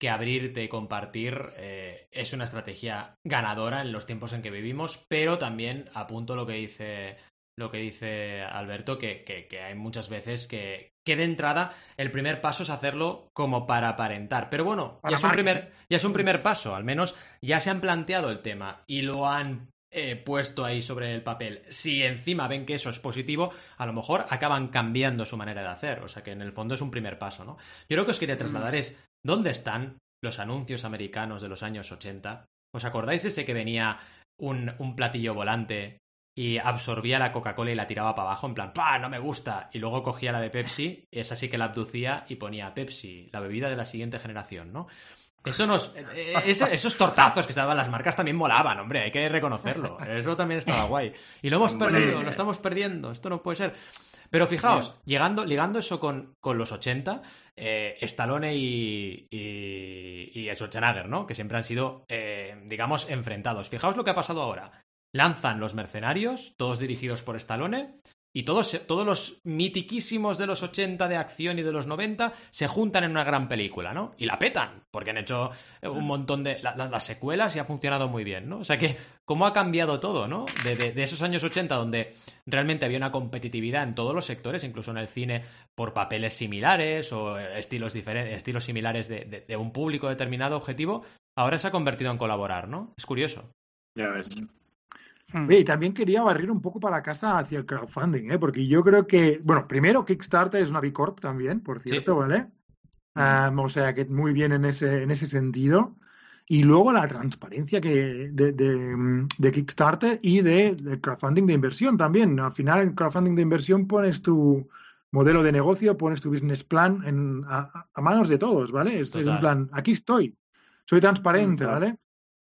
que abrirte y compartir eh, es una estrategia ganadora en los tiempos en que vivimos, pero también apunto lo que dice lo que dice Alberto, que, que- que hay muchas veces que, que de entrada el primer paso es hacerlo como para aparentar. Pero bueno, ya es, un primer, ya es un primer paso, al menos ya se han planteado el tema y lo han eh, puesto ahí sobre el papel. Si encima ven que eso es positivo, a lo mejor acaban cambiando su manera de hacer. O sea que en el fondo es un primer paso, ¿no? Yo lo que os quería trasladar es, ¿dónde están los anuncios americanos de los años 80? ¿Os acordáis de ese que venía un, un platillo volante y absorbía la Coca-Cola y la tiraba para abajo, en plan, ¡pah! No me gusta. Y luego cogía la de Pepsi, esa sí que la abducía y ponía Pepsi, la bebida de la siguiente generación, ¿no? Eso nos. eh, eh, esos tortazos que estaban las marcas también molaban, hombre, hay que reconocerlo. Eso también estaba [LAUGHS] guay. Y lo hemos perdido, lo estamos perdiendo, esto no puede ser. Pero fijaos, llegando, ligando eso con, con los 80, eh, Stallone y, y, y Schwarzenegger, ¿no? Que siempre han sido, eh, digamos, enfrentados. Fijaos lo que ha pasado ahora. Lanzan los mercenarios, todos dirigidos por Stallone, y todos, todos los mitiquísimos de los 80 de acción y de los 90 se juntan en una gran película, ¿no? Y la petan, porque han hecho un montón de... la- la- las secuelas y ha funcionado muy bien, ¿no? O sea que, ¿cómo ha cambiado todo, ¿no? De, de- de esos años 80 donde realmente había una competitividad en todos los sectores, incluso en el cine, por papeles similares o estilos, diferentes, estilos similares de, de- de un público determinado objetivo, ahora se ha convertido en colaborar, ¿no? Es curioso. Ya ves. Mm. Oye, y también quería barrer un poco para casa hacia el crowdfunding, ¿eh? porque yo creo que, bueno, primero Kickstarter es una B Corp también, por cierto, ¿vale? Am, o sea que muy bien en ese, en ese sentido. Y luego la transparencia que de, de, de Kickstarter y de, de crowdfunding de inversión también. Al final, en crowdfunding de inversión pones tu modelo de negocio, pones tu business plan en, a, a manos de todos, ¿vale? Es, es en plan, aquí estoy, soy transparente, Mm. ¿vale?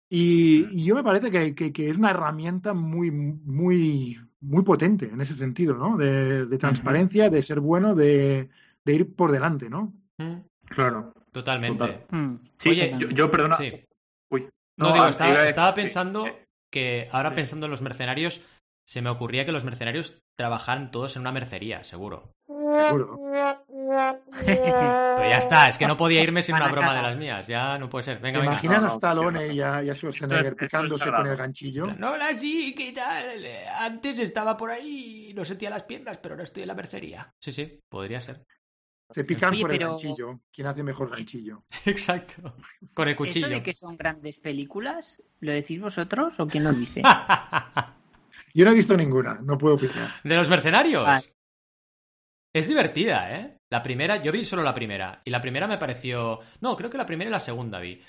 Y, y yo me parece que, que- que es una herramienta muy, muy, muy potente en ese sentido, ¿no? De, de transparencia, de ser bueno, de, de ir por delante, ¿no? Claro. Totalmente. Total. Mm. Sí, Oye, yo, yo, perdona. Sí. Uy. No, digo, ah, estaba, iba estaba decir- pensando eh, que ahora sí. pensando en los mercenarios, se me ocurría que los mercenarios trabajaran todos en una mercería, seguro. Seguro. [LAUGHS] Pero ya está, es que no podía irme sin una broma de las mías. Ya no puede ser. ¿Te Venga, venga. imaginas no, a Stallone y a, y a Schwarzenegger picándose con el ganchillo? No, la sí, ¿qué tal? Antes estaba por ahí y no sentía las piernas, pero ahora estoy en la mercería. Sí, sí, podría ser. Se pican Oye, por el pero- ganchillo. ¿Quién hace mejor ganchillo? [LAUGHS] Exacto. Con el ¿Eso cuchillo. de que son grandes películas, lo decís vosotros o quién lo dice? [LAUGHS] Yo no he visto ninguna, no puedo opinar. ¿De los mercenarios? Vale. Es divertida, ¿eh? La primera, yo vi solo la primera. Y la primera me pareció. No, creo que la primera y la segunda vi.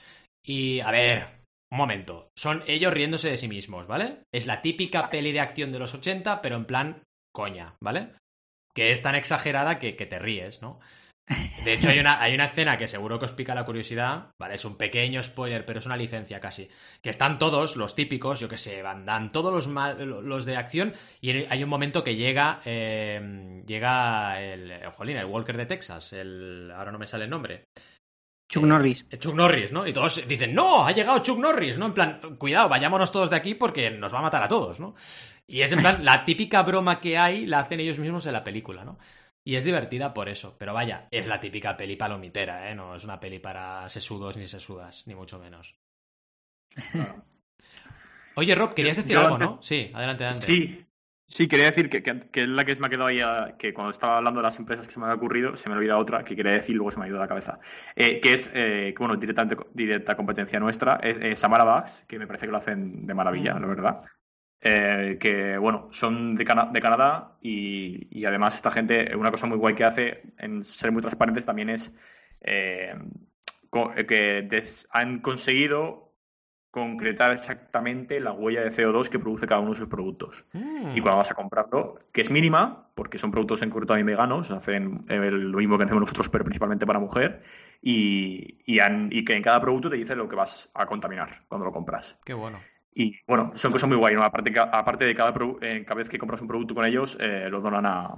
Y, a ver, un momento. Son ellos riéndose de sí mismos, ¿vale? Es la típica peli de acción de los 80, pero en plan coña, ¿vale? Que es tan exagerada que, que te ríes, ¿no? De hecho, hay una, hay una escena que seguro que os pica la curiosidad, ¿vale? Es un pequeño spoiler, pero es una licencia casi. Que están todos, los típicos, yo que sé, Van Damme, todos los, mal- los de acción, y hay un momento que llega, eh, llega el, jolín, el Walker de Texas, el, ahora no me sale el nombre. Chuck Norris. Eh, Chuck Norris, ¿no? Y todos dicen, no, ha llegado Chuck Norris, ¿no? En plan, cuidado, vayámonos todos de aquí porque nos va a matar a todos, ¿no? Y es en plan, la típica broma que hay la hacen ellos mismos en la película, ¿no? Y es divertida por eso, pero vaya, es la típica peli palomitera, ¿eh? No es una peli para sesudos ni sesudas, ni mucho menos. Oye, Rob, querías decir Yo algo, antes- ¿no? Sí, adelante, adelante. Sí, sí, quería decir que, que- que es la que me ha quedado ahí, a- que cuando estaba hablando de las empresas que se me había ocurrido, se me ha olvidado otra que quería decir luego se me ha ido de la cabeza. Eh, que es, eh, que, bueno, directamente, directa competencia nuestra, es eh, Samara Bags, que me parece que lo hacen de maravilla, Mm. la verdad. Eh, que, bueno, son de, Cana- de Canadá y, y además esta gente, una cosa muy guay que hace en ser muy transparentes también es eh, eh, que han conseguido concretar exactamente la huella de CO2 que produce cada uno de sus productos. Mm. Y cuando vas a comprarlo, que es mínima, porque son productos en concreto también veganos, hacen eh, lo mismo que hacemos nosotros, pero principalmente para mujer, y, y, han- y que en cada producto te dice lo que vas a contaminar cuando lo compras. Qué bueno. Y bueno, son cosas muy guay, ¿no? Aparte, aparte de cada, eh, cada vez que compras un producto con ellos, eh, lo donan a,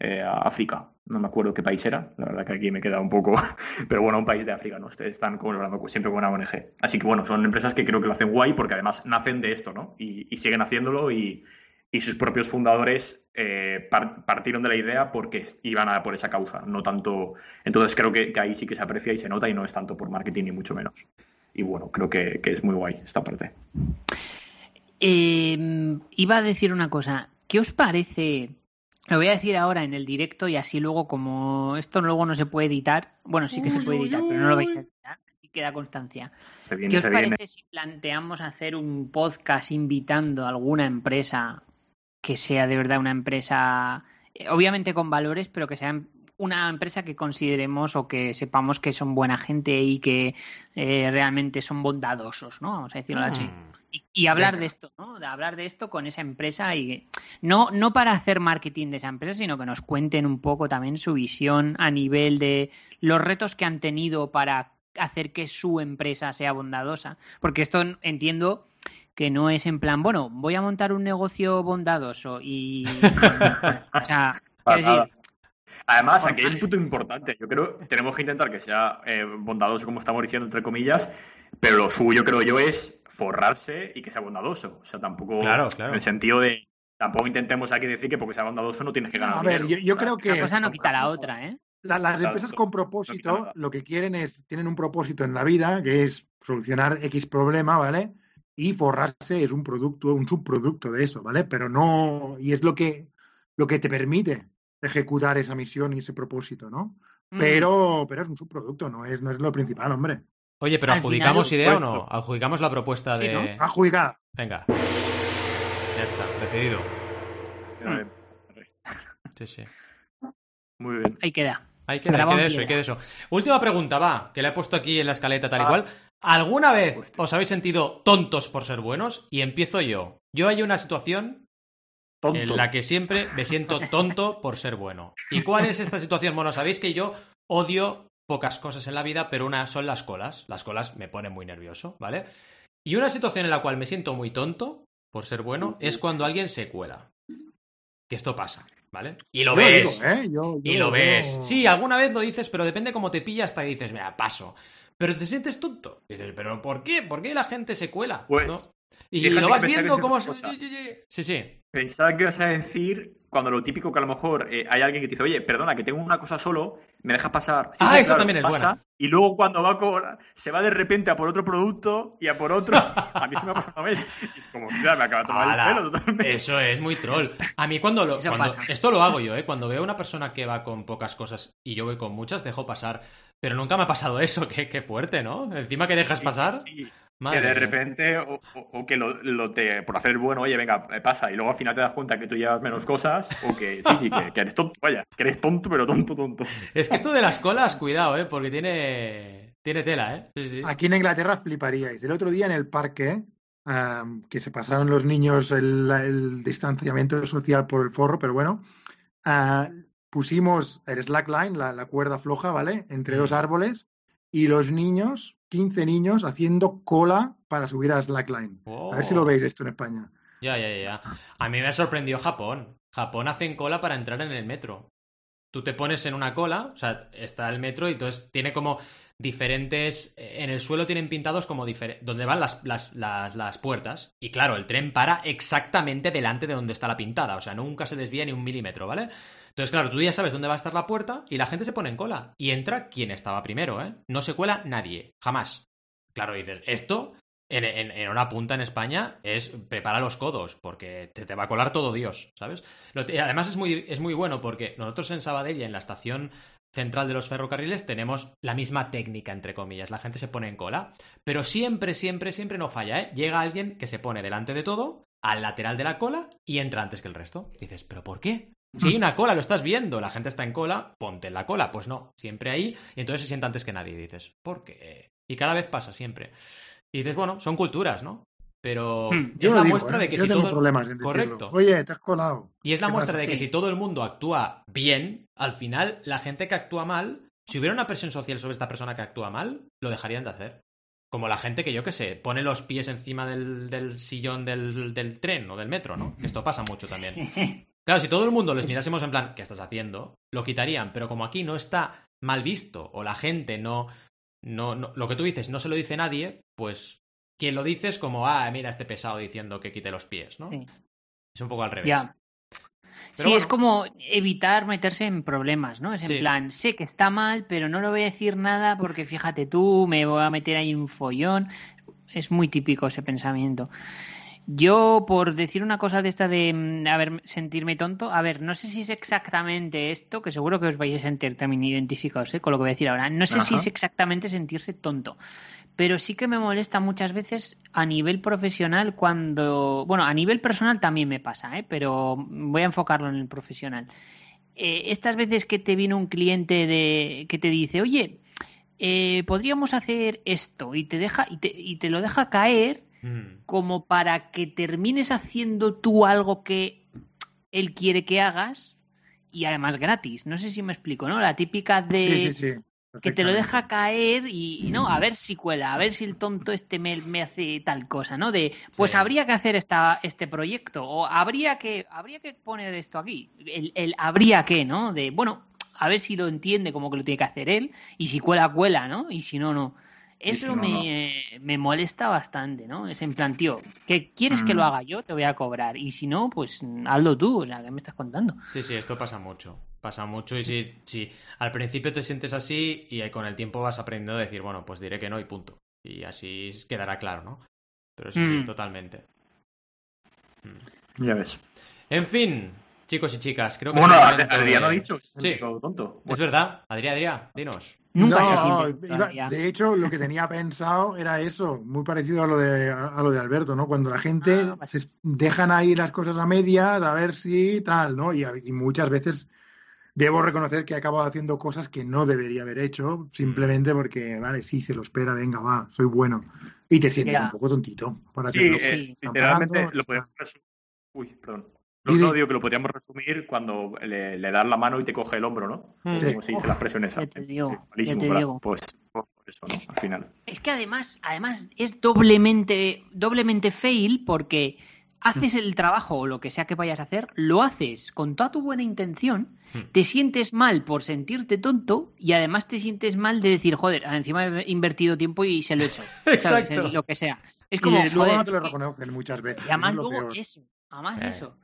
eh, África. No me acuerdo qué país era, la verdad que aquí me queda un poco, [LAUGHS] pero bueno, un país de África, ¿no? Ustedes están colaborando siempre con una ONG. Así que bueno, son empresas que creo que lo hacen guay porque además nacen de esto, ¿no? Y, siguen haciéndolo y, y sus propios fundadores eh, par- partieron de la idea porque iban a por esa causa, no tanto. Entonces creo que, que ahí sí que se aprecia y se nota y no es tanto por marketing ni mucho menos. Y bueno, creo que, que es muy guay esta parte. Eh, iba a decir una cosa. ¿Qué os parece? Lo voy a decir ahora en el directo y así luego, como esto luego no se puede editar, bueno, sí que se puede uy, editar, pero no lo vais a editar, así queda constancia. Se viene, ¿Qué os se viene. parece si planteamos hacer un podcast invitando a alguna empresa que sea de verdad una empresa, eh, obviamente con valores, pero que sea una empresa que consideremos o que sepamos que son buena gente y que eh, realmente son bondadosos, ¿no? Vamos a decirlo así. Mm. Y, y hablar Venga. de esto, ¿no? De hablar de esto con esa empresa y no, no para hacer marketing de esa empresa, sino que nos cuenten un poco también su visión a nivel de los retos que han tenido para hacer que su empresa sea bondadosa. Porque esto entiendo que no es en plan, bueno, voy a montar un negocio bondadoso y... [LAUGHS] o sea, decir, Además, aquí hay un punto importante. Yo creo que tenemos que intentar que sea eh, bondadoso, como estamos diciendo, entre comillas, pero lo suyo, creo yo, es forrarse y que sea bondadoso. O sea, tampoco Claro, claro. en el sentido de tampoco intentemos aquí decir que porque sea bondadoso no tienes que ganar A ver, dinero. yo, yo O sea, creo que una cosa no quita la otra, ¿eh? la- las Exacto. empresas con propósito lo que quieren es, tienen un propósito en la vida, que es solucionar X problema, ¿vale? Y forrarse es un producto, un subproducto de eso, ¿vale? Pero no, y es lo que, lo que te permite ejecutar esa misión y ese propósito, ¿no? Mm. Pero, pero es un subproducto, no es, no es lo principal, hombre. Oye, pero Al ¿adjudicamos final- idea o no? ¿Adjudicamos la propuesta Sí, de...? Adjudicada. Venga. Ya está, decidido. Sí, sí. Muy bien. Ahí queda. Hay que, hay Grabado que de en eso, hay piedra. que de eso. Última pregunta, va, que la he puesto aquí en la escaleta tal y Ah. cual. ¿Alguna vez Hostia. os habéis sentido tontos por ser buenos? Y empiezo yo. Yo hay una situación Tonto. en la que siempre me siento tonto por ser bueno. ¿Y cuál es esta situación? Bueno, sabéis que yo odio pocas cosas en la vida, pero una son las colas. Las colas me ponen muy nervioso, ¿vale? Y una situación en la cual me siento muy tonto por ser bueno es cuando alguien se cuela. Que esto pasa, ¿vale? Y lo Yo ves. digo, ¿eh? Yo- Y lo ves. Sí, alguna vez lo dices, pero depende cómo te pilla hasta que dices, mira, paso. Pero te sientes tonto. Dices, pero ¿por qué? ¿Por qué la gente se cuela? Pues, ¿No? Y lo vas viendo cómo... Sí, sí. Pensaba que ibas a decir cuando lo típico que a lo mejor eh, hay alguien que te dice, oye, perdona, que tengo una cosa solo, me dejas pasar. Sí, Ah, sí, eso claro, también es pasa, buena. Y luego cuando va a cobrar, se va de repente a por otro producto y a por otro. A mí se me ha pasado. Y es como, mira, me acaba de tomar Ala, el pelo totalmente. Eso es muy troll. A mí cuando lo... Cuando-. Esto lo hago yo, ¿eh? Cuando veo a una persona que va con pocas cosas y yo voy con muchas, dejo pasar. Pero nunca me ha pasado eso. [LAUGHS] Qué, qué fuerte, ¿no? Encima que dejas Sí, pasar. sí, Madre que de repente, o, que lo, lo te, por hacer el bueno, oye, venga, eh, pasa, y luego al final te das cuenta que tú llevas menos cosas, o que sí, sí, que, que eres tonto, vaya, que eres tonto, pero tonto, tonto. Es que esto de las colas, cuidado, ¿eh? Porque tiene... Tiene tela, ¿eh? Sí, sí. Aquí en Inglaterra fliparíais. El otro día en el parque, am, que se pasaron los niños el, el distanciamiento social por el forro, pero bueno, ah, pusimos el slackline, la, la cuerda floja, ¿vale? Entre dos árboles y los niños, 15 niños, haciendo cola para subir a slackline. A ver si lo Oh. veis esto en España. Ya, ya, ya, ya. A mí me sorprendió Japón. Japón hacen cola para entrar en el metro. Tú te pones en una cola, o sea, está el metro y entonces tiene como diferentes... eh, En el suelo tienen pintados como. Donde van las, las, las, puertas. Y claro, el tren para exactamente delante de donde está la pintada. O sea, nunca se desvía ni un milímetro, ¿vale? Entonces, claro, tú ya sabes dónde va a estar la puerta y la gente se pone en cola. Y entra quien estaba primero, ¿eh? No se cuela nadie. Jamás. Claro, dices, esto en, en- en una punta en España es prepara los codos, porque te, te va a colar todo Dios, ¿sabes? Lo- además es muy, es muy bueno porque nosotros en Sabadell, en la estación central de los ferrocarriles, tenemos la misma técnica, entre comillas. La gente se pone en cola, pero siempre, siempre, siempre no falla, ¿eh? Llega alguien que se pone delante de todo, al lateral de la cola y entra antes que el resto. Y dices, ¿pero por qué? Si hay una cola, lo estás viendo, la gente está en cola, ponte en la cola. Pues no, siempre ahí, y entonces se sienta antes que nadie. Y dices, ¿por qué? Y cada vez pasa, siempre. Y dices, bueno, son culturas, ¿no? Pero Hmm, es la digo, muestra ¿eh? de que si todo. problemas en. Correcto. Oye, te has colado. Y es la ¿Qué muestra pasa? de que Sí. si todo el mundo actúa bien, al final la gente que actúa mal, si hubiera una presión social sobre esta persona que actúa mal, lo dejarían de hacer. Como la gente que yo qué sé, pone los pies encima del, del sillón del, del tren o del metro, ¿no? Esto pasa mucho también. [LAUGHS] Claro, si todo el mundo les mirásemos en plan, ¿qué estás haciendo? Lo quitarían, pero como aquí no está mal visto o la gente no, no, no- lo que tú dices no se lo dice nadie, pues quien lo dice es como, ah, mira este pesado diciendo que quite los pies, ¿no? Sí. Es un poco al revés. Ya. Pero sí, es como evitar meterse en problemas, ¿no? Es en Sí. plan, sé que está mal, pero no le voy a decir nada porque fíjate tú, me voy a meter ahí en un follón. Es muy típico ese pensamiento. Yo, por decir una cosa de esta de, mm, a ver, sentirme tonto, a ver, no sé si es exactamente esto, que seguro que os vais a sentir también identificados ¿eh? con lo que voy a decir ahora. No sé si es exactamente sentirse tonto, pero sí que me molesta muchas veces a nivel profesional cuando, bueno, a nivel personal también me pasa, ¿eh? pero voy a enfocarlo en el profesional. Eh, estas veces que te viene un cliente de que te dice, oye, eh, podríamos hacer esto y te deja y te, y te lo deja caer Mm. como para que termines haciendo tú algo que él quiere que hagas y además gratis. No sé si me explico, ¿no? La típica de Sí, sí, sí. Que te lo deja caer y, y no, a ver si cuela, a ver si el tonto este me, me hace tal cosa, ¿no? De, pues Sí. habría que hacer esta, este proyecto o habría que, habría que poner esto aquí. El, el habría que, ¿no? De, bueno, a ver si lo entiende como que lo tiene que hacer él y si cuela, cuela, ¿no? Y si no, no. Eso no, me, me molesta bastante, ¿no? Es en plan, tío, ¿que quieres que lo Mm. haga yo? Te voy a cobrar. Y si no, pues hazlo tú. O sea, ¿qué me estás contando? Sí, sí, esto pasa mucho. Pasa mucho y si, si al principio te sientes así y con el tiempo vas aprendiendo a decir, bueno, pues diré que no y punto. Y así quedará claro, ¿no? Pero sí, sí, Mm. totalmente. Mm. Ya ves. En fin, chicos y chicas, creo que Bueno, Adrián de- ha dicho. Es Sí. tonto. Es verdad. Adrián, Adrián, dinos. Nunca No, iba- de hecho, lo que tenía pensado era eso, muy parecido a lo de, a lo de Alberto, ¿no? Cuando la gente Ah, se dejan ahí las cosas a medias, a ver si tal, ¿no? Y muchas veces debo reconocer que he acabado haciendo cosas que no debería haber hecho, simplemente porque, vale, sí, se lo espera, venga, va, soy bueno. Y te sientes Ya. un poco tontito por Sí, hacerlo. eh, Sí. Literalmente pagando, lo podemos resumir. Uy, perdón. Lo no di. digo que lo podríamos resumir cuando le, le das la mano y te coge el hombro, ¿no? Mm. Sí. Como se dice la expresión esa. ya te digo, ya te digo. Pues, pues por eso, ¿no? Al final. Es que además, además es doblemente, doblemente fail porque haces el trabajo o lo que sea que vayas a hacer, lo haces con toda tu buena intención, Hmm. te sientes mal por sentirte tonto y además te sientes mal de decir, joder, encima he invertido tiempo y se lo he hecho. [LAUGHS] Exacto. Lo que sea. Es como, y luego joder, no te lo y- reconocen muchas veces. y además eso es luego peor. eso, además Eh. eso.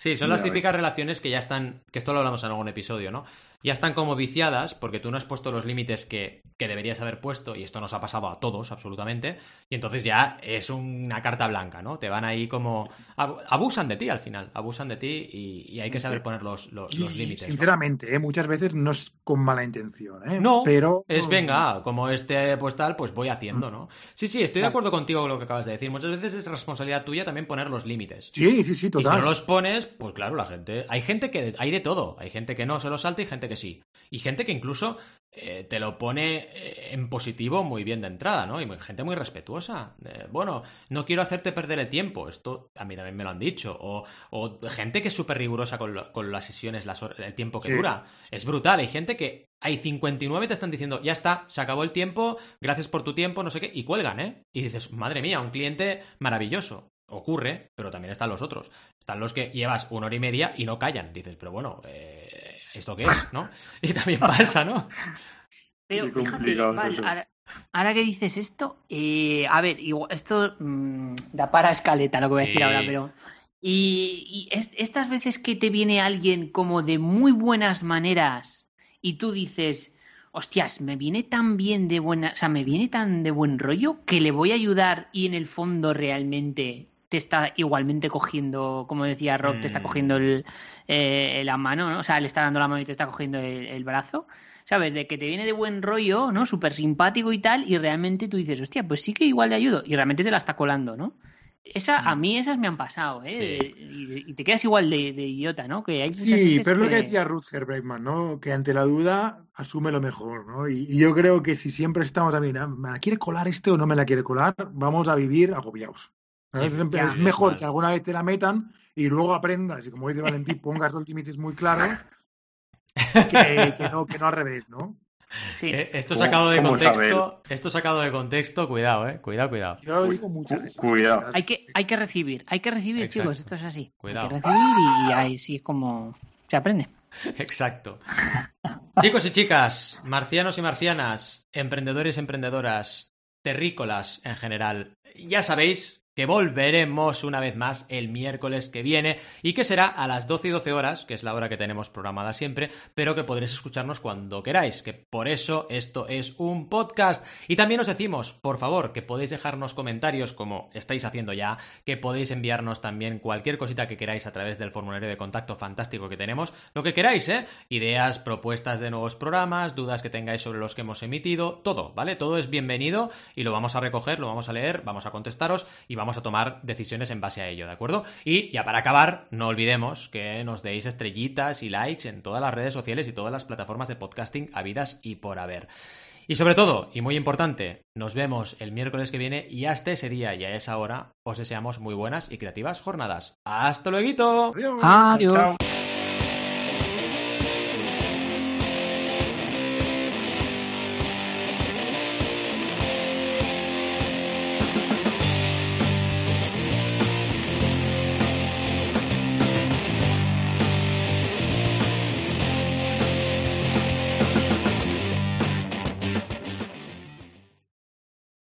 Sí, son las típicas relaciones que ya están, que esto lo hablamos en algún episodio, ¿no? Ya están como viciadas porque tú no has puesto los límites que, que deberías haber puesto y esto nos ha pasado a todos, absolutamente, y entonces ya es una carta blanca, ¿no? Te van ahí como... ab- Abusan de ti al final, abusan de ti y, y hay que saber poner los, los- los Y, límites. ¿no? sinceramente, ¿eh? muchas veces no es con mala intención, ¿eh? No, pero Es venga, como este pues tal, pues voy haciendo, ¿no? Sí, sí, estoy de acuerdo contigo con lo que acabas de decir. Muchas veces es responsabilidad tuya también poner los límites. Sí, sí, sí, Y si total. no los pones, pues claro, la gente. Hay gente que. Hay de todo. Hay gente que no se los salta y gente que sí. Y gente que incluso eh, te lo pone eh, en positivo muy bien de entrada, ¿no? Y gente muy respetuosa. bueno, no quiero hacerte perder el tiempo. Esto a mí también me lo han dicho. O, gente que es súper rigurosa con, las sesiones, el tiempo que dura. Es brutal. Hay gente que hay 59 te están diciendo, ya está, se acabó el tiempo, gracias por tu tiempo, no sé qué, y cuelgan, ¿eh? Y dices, madre mía, un cliente maravilloso. Ocurre, pero también están los otros. Están los que llevas una hora y media y no callan. Dices, pero bueno, eh, ¿esto qué es? ¿No? [LAUGHS] Y también pasa, ¿no? Pero fíjate, ahora, que dices esto, eh, a ver, esto mm, da para escaleta lo que voy a decir ahora, pero. Y, estas veces que te viene alguien como de muy buenas maneras y tú dices, hostias, me viene tan bien de buena, o sea, me viene tan de buen rollo que le voy a ayudar y en el fondo realmente te está igualmente cogiendo, como decía Rob, te está mm. cogiendo el, eh, la mano, ¿no? O sea, le está dando la mano y te está cogiendo el, brazo. ¿Sabes? De que te viene de buen rollo, ¿no? Súper simpático y tal, y realmente tú dices, hostia, pues sí que igual le ayudo. Y realmente te la está colando, ¿no? Esa, a mm. mí esas me han pasado, ¿eh? Y, te quedas igual de, idiota, ¿no? Que hay sí, pero es lo que decía Rutger Bregman, ¿no? Que ante la duda asume lo mejor, ¿no? Y, yo creo que si siempre estamos a mirar, ¿me la quiere colar este o no me la quiere colar? Vamos a vivir agobiados es, mejor que alguna vez te la metan y luego aprendas y como dice Valentín, [LAUGHS] pongas los límites muy claros que, no, que no al revés, ¿no? Sí. Eh, esto sacado de contexto, esto sacado de contexto, cuidado, eh, cuidado, cuidado. Yo lo digo muchas veces. Cuidado. Hay que, hay que recibir, hay que recibir, chicos, esto es así. Cuidado. Hay que recibir y ahí sí es como se aprende. [LAUGHS] Exacto. Chicos y chicas, marcianos y marcianas, emprendedores y emprendedoras, terrícolas en general, ya sabéis que volveremos una vez más el miércoles que viene y que será a las 12 y 12 horas, que es la hora que tenemos programada siempre, pero que podréis escucharnos cuando queráis, que por eso esto es un podcast. Y también os decimos, por favor, que podéis dejarnos comentarios como estáis haciendo ya, que podéis enviarnos también cualquier cosita que queráis a través del formulario de contacto fantástico que tenemos, lo que queráis, ¿eh? Ideas, propuestas de nuevos programas, dudas que tengáis sobre los que hemos emitido, todo, ¿vale? Todo es bienvenido y lo vamos a recoger, lo vamos a leer, vamos a contestaros y vamos vamos a tomar decisiones en base a ello, ¿de acuerdo? Y ya para acabar, no olvidemos que nos deis estrellitas y likes en todas las redes sociales y todas las plataformas de podcasting habidas y por haber. Y sobre todo, y muy importante, nos vemos el miércoles que viene y hasta ese día y a esa hora os deseamos muy buenas y creativas jornadas. ¡Hasta luego! Adiós.